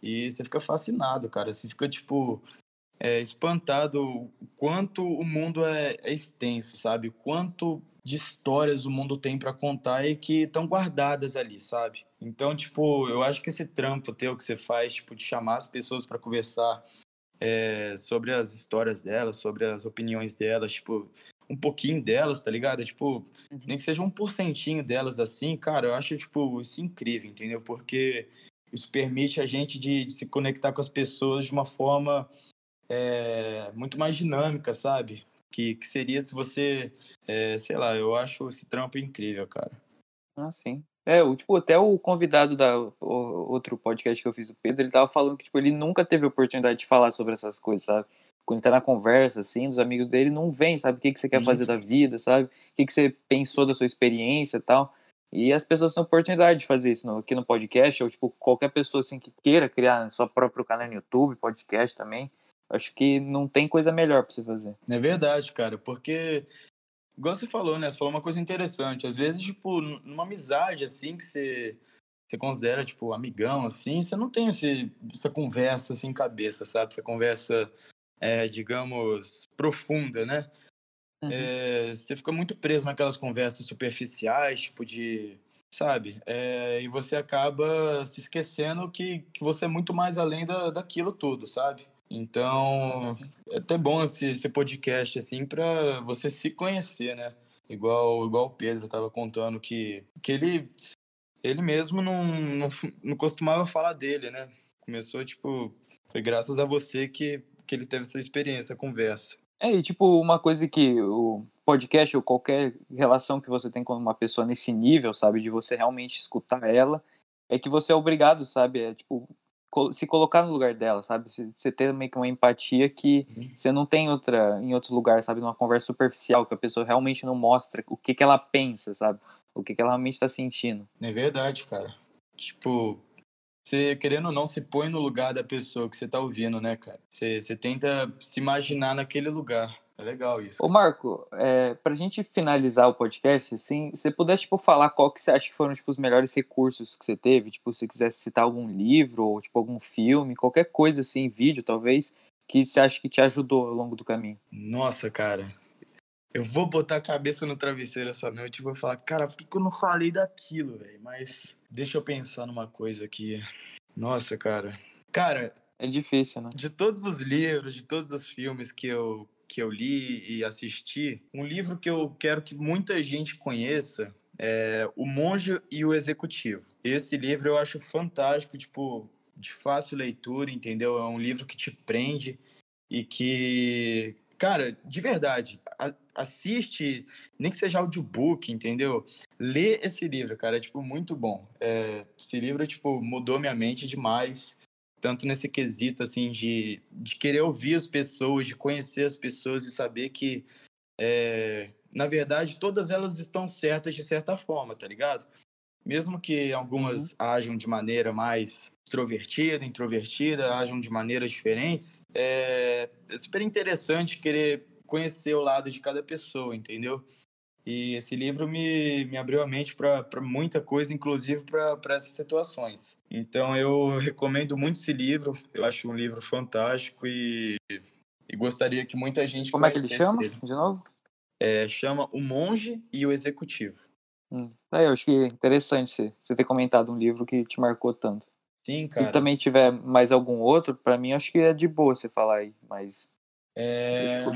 e você fica fascinado, cara. Você fica, tipo, é, espantado o quanto o mundo é, é extenso, sabe? Quanto de histórias o mundo tem para contar e que estão guardadas ali, sabe? Então, tipo, eu acho que esse trampo teu que você faz, tipo, de chamar as pessoas para conversar é, sobre as histórias delas, sobre as opiniões delas, tipo, um pouquinho delas, tá ligado? Tipo, uhum. nem que seja um porcentinho delas assim, cara, eu acho, tipo, isso incrível, entendeu? Porque isso permite a gente de, de se conectar com as pessoas de uma forma é, muito mais dinâmica, sabe? Que, que seria se você, é, sei lá, eu acho esse trampo incrível, cara.
Ah, sim. É, o, tipo, até o convidado da o, outro podcast que eu fiz, o Pedro, ele tava falando que, tipo, ele nunca teve oportunidade de falar sobre essas coisas, sabe? Quando ele tá na conversa, assim, os amigos dele não vêm, sabe? O que, que você quer fazer da vida, sabe? O que, que você pensou da sua experiência e tal. E as pessoas têm oportunidade de fazer isso no, aqui no podcast, ou, tipo, qualquer pessoa, assim, que queira criar seu próprio canal no YouTube, podcast também. Acho que não tem coisa melhor pra você fazer.
É verdade, cara, porque Igual você falou, né? Você falou uma coisa interessante. Às vezes, tipo, numa amizade, assim, que você, você considera, tipo, amigão, assim, você não tem esse, essa conversa, assim, cabeça, sabe? Essa conversa, é, digamos, profunda, né? Uhum. É, você fica muito preso naquelas conversas superficiais, tipo, de... Sabe? É, e você acaba se esquecendo que, que você é muito mais além da, daquilo tudo, sabe? Então, é até bom esse, esse podcast, assim, para você se conhecer, né? Igual, igual o Pedro estava contando que, que ele, ele mesmo não, não, não costumava falar dele, né? Começou, tipo, foi graças a você que, que ele teve essa experiência, essa conversa.
É, e tipo, uma coisa que o podcast ou qualquer relação que você tem com uma pessoa nesse nível, sabe, de você realmente escutar ela, é que você é obrigado, sabe, é tipo, se colocar no lugar dela, sabe? Você ter meio que uma empatia que uhum. você não tem outra em outro lugar, sabe? Numa conversa superficial que a pessoa realmente não mostra o que, que ela pensa, sabe? O que, que ela realmente está sentindo.
É verdade, cara. Tipo, você querendo ou não se põe no lugar da pessoa que você tá ouvindo, né, cara? Você, você tenta se imaginar naquele lugar. É legal isso.
Ô, Marco, é, pra gente finalizar o podcast, assim, você pudesse, tipo, falar qual que você acha que foram, tipo, os melhores recursos que você teve, tipo, se quisesse citar algum livro, ou, tipo, algum filme, qualquer coisa, assim, vídeo, talvez, que você acha que te ajudou ao longo do caminho.
Nossa, cara, eu vou botar a cabeça no travesseiro essa noite e vou falar, cara, por que, que eu não falei daquilo, velho? Mas deixa eu pensar numa coisa aqui. Nossa, cara. Cara...
É difícil, né?
De todos os livros, de todos os filmes que eu que eu li e assisti, um livro que eu quero que muita gente conheça é O Monge e o Executivo. Esse livro eu acho fantástico, tipo, de fácil leitura, entendeu? É um livro que te prende e que, cara, de verdade, assiste, nem que seja audiobook, entendeu? Lê esse livro, cara, é, tipo, muito bom. É, esse livro, tipo, mudou minha mente demais tanto nesse quesito, assim, de, de querer ouvir as pessoas, de conhecer as pessoas e saber que, é, na verdade, todas elas estão certas de certa forma, tá ligado? Mesmo que algumas uhum. ajam de maneira mais extrovertida, introvertida, ajam de maneiras diferentes, é, é super interessante querer conhecer o lado de cada pessoa, entendeu? E esse livro me, me abriu a mente para muita coisa, inclusive para essas situações. Então eu recomendo muito esse livro, eu acho um livro fantástico e, e gostaria que muita gente
Como é que ele chama, ele. de novo?
É, chama O Monge e o Executivo.
Hum. É, eu acho que é interessante você ter comentado um livro que te marcou tanto.
Sim, cara.
Se também tiver mais algum outro, para mim acho que é de boa você falar aí, mas...
É... Eu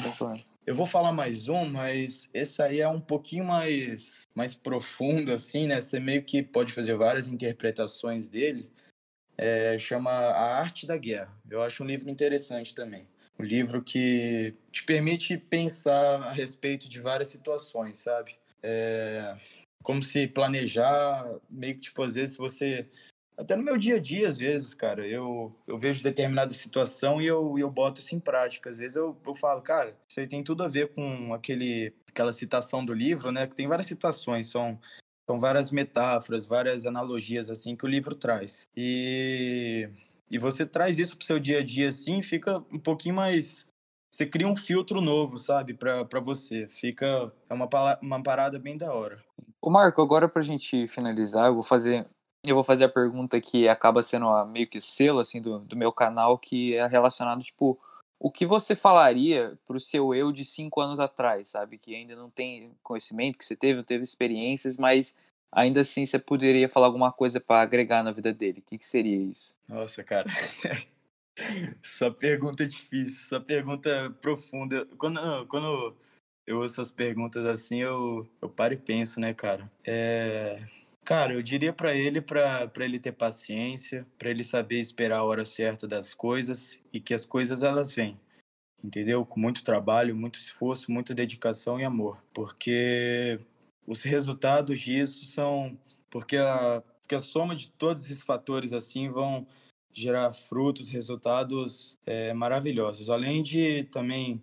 vou falar mais um, mas esse aí é um pouquinho mais, mais profundo, assim, né? Você meio que pode fazer várias interpretações dele. É, chama A Arte da Guerra. Eu acho um livro interessante também. Um livro que te permite pensar a respeito de várias situações, sabe? É, como se planejar, meio que, tipo, às vezes você até no meu dia a dia, às vezes, cara, eu, eu vejo determinada situação e eu, eu boto isso em prática. Às vezes eu, eu falo, cara, isso aí tem tudo a ver com aquele, aquela citação do livro, né? Que tem várias situações, são, são várias metáforas, várias analogias, assim, que o livro traz. E, e você traz isso pro seu dia a dia, assim, fica um pouquinho mais você cria um filtro novo, sabe, para você. Fica é uma, uma parada bem da hora.
O Marco, agora pra gente finalizar, eu vou fazer eu vou fazer a pergunta que acaba sendo a, meio que selo assim do, do meu canal, que é relacionado tipo o que você falaria para o seu eu de cinco anos atrás, sabe? Que ainda não tem conhecimento, que você teve, não teve experiências, mas ainda assim você poderia falar alguma coisa para agregar na vida dele. O que, que seria isso?
Nossa, cara. Essa pergunta é difícil, essa pergunta é profunda. Quando, quando eu ouço as perguntas assim, eu, eu paro e penso, né, cara? É... Cara, eu diria para ele para ele ter paciência, para ele saber esperar a hora certa das coisas e que as coisas elas vêm. Entendeu? Com muito trabalho, muito esforço, muita dedicação e amor, porque os resultados disso são porque a, porque a soma de todos esses fatores assim vão gerar frutos, resultados é, maravilhosos. Além de também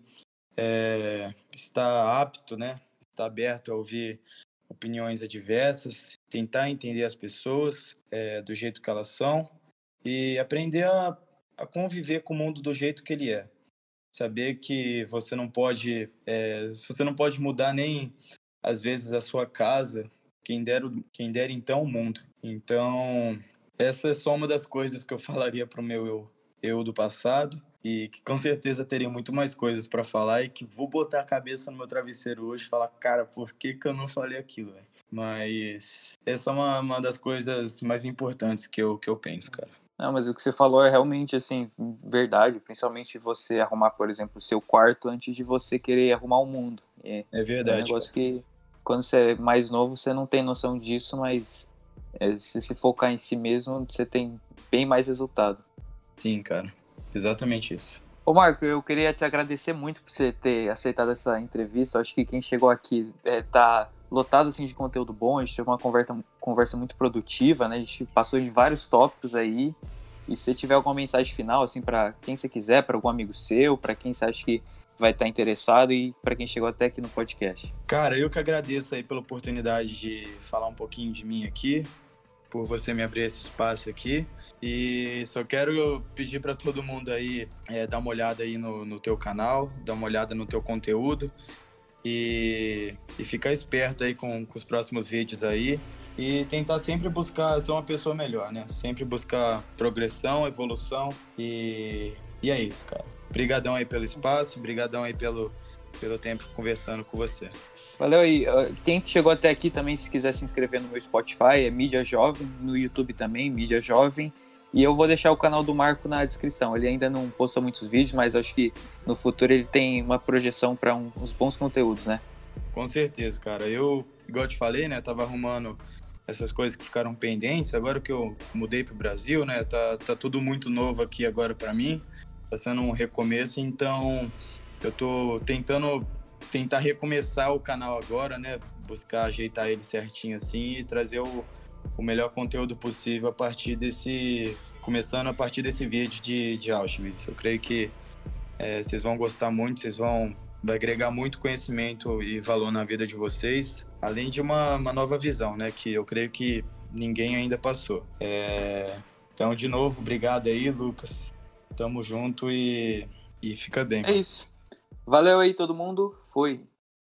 é, estar apto, né, estar aberto a ouvir opiniões adversas, tentar entender as pessoas é, do jeito que elas são e aprender a, a, conviver com o mundo do jeito que ele é. Saber que você não pode, é, você não pode mudar nem às vezes a sua casa, quem dera, quem dera então o mundo. Então essa é só uma das coisas que eu falaria para o meu eu, eu do passado e que com certeza teria muito mais coisas para falar e que vou botar a cabeça no meu travesseiro hoje e falar, cara, por que, que eu não falei aquilo, véio? Mas essa é uma, uma das coisas mais importantes que eu, que eu penso, cara.
Não, mas o que você falou é realmente, assim, verdade. Principalmente você arrumar, por exemplo, o seu quarto antes de você querer arrumar o mundo.
É, é verdade. É
um negócio cara. que, quando você é mais novo, você não tem noção disso, mas é, se se focar em si mesmo, você tem bem mais resultado.
Sim, cara. Exatamente isso.
Ô Marco, eu queria te agradecer muito por você ter aceitado essa entrevista. Eu acho que quem chegou aqui está é, lotado assim, de conteúdo bom, a gente teve uma conversa, conversa muito produtiva, né? A gente passou de vários tópicos aí. E se tiver alguma mensagem final, assim, para quem você quiser, para algum amigo seu, para quem você acha que vai estar interessado e para quem chegou até aqui no podcast.
Cara, eu que agradeço aí pela oportunidade de falar um pouquinho de mim aqui por você me abrir esse espaço aqui. E só quero pedir para todo mundo aí é, dar uma olhada aí no, no teu canal, dar uma olhada no teu conteúdo e, e ficar esperto aí com, com os próximos vídeos aí e tentar sempre buscar ser uma pessoa melhor, né? Sempre buscar progressão, evolução e, e é isso, cara. Obrigadão aí pelo espaço, obrigadão aí pelo, pelo tempo conversando com você.
Valeu aí. Quem chegou até aqui também, se quiser se inscrever no meu Spotify, é Mídia Jovem, no YouTube também, Mídia Jovem. E eu vou deixar o canal do Marco na descrição. Ele ainda não postou muitos vídeos, mas acho que no futuro ele tem uma projeção para um, uns bons conteúdos, né?
Com certeza, cara. Eu, igual eu te falei, né, tava arrumando essas coisas que ficaram pendentes. Agora que eu mudei pro Brasil, né, tá, tá tudo muito novo aqui agora para mim. Tá sendo um recomeço, então eu tô tentando tentar recomeçar o canal agora, né? Buscar ajeitar ele certinho assim e trazer o, o melhor conteúdo possível a partir desse. Começando a partir desse vídeo de, de Auschwitz. Eu creio que é, vocês vão gostar muito, vocês vão vai agregar muito conhecimento e valor na vida de vocês, além de uma, uma nova visão, né? Que eu creio que ninguém ainda passou. É... Então, de novo, obrigado aí, Lucas. Tamo junto e, e fica bem.
É isso. Valeu aí todo mundo. Foi.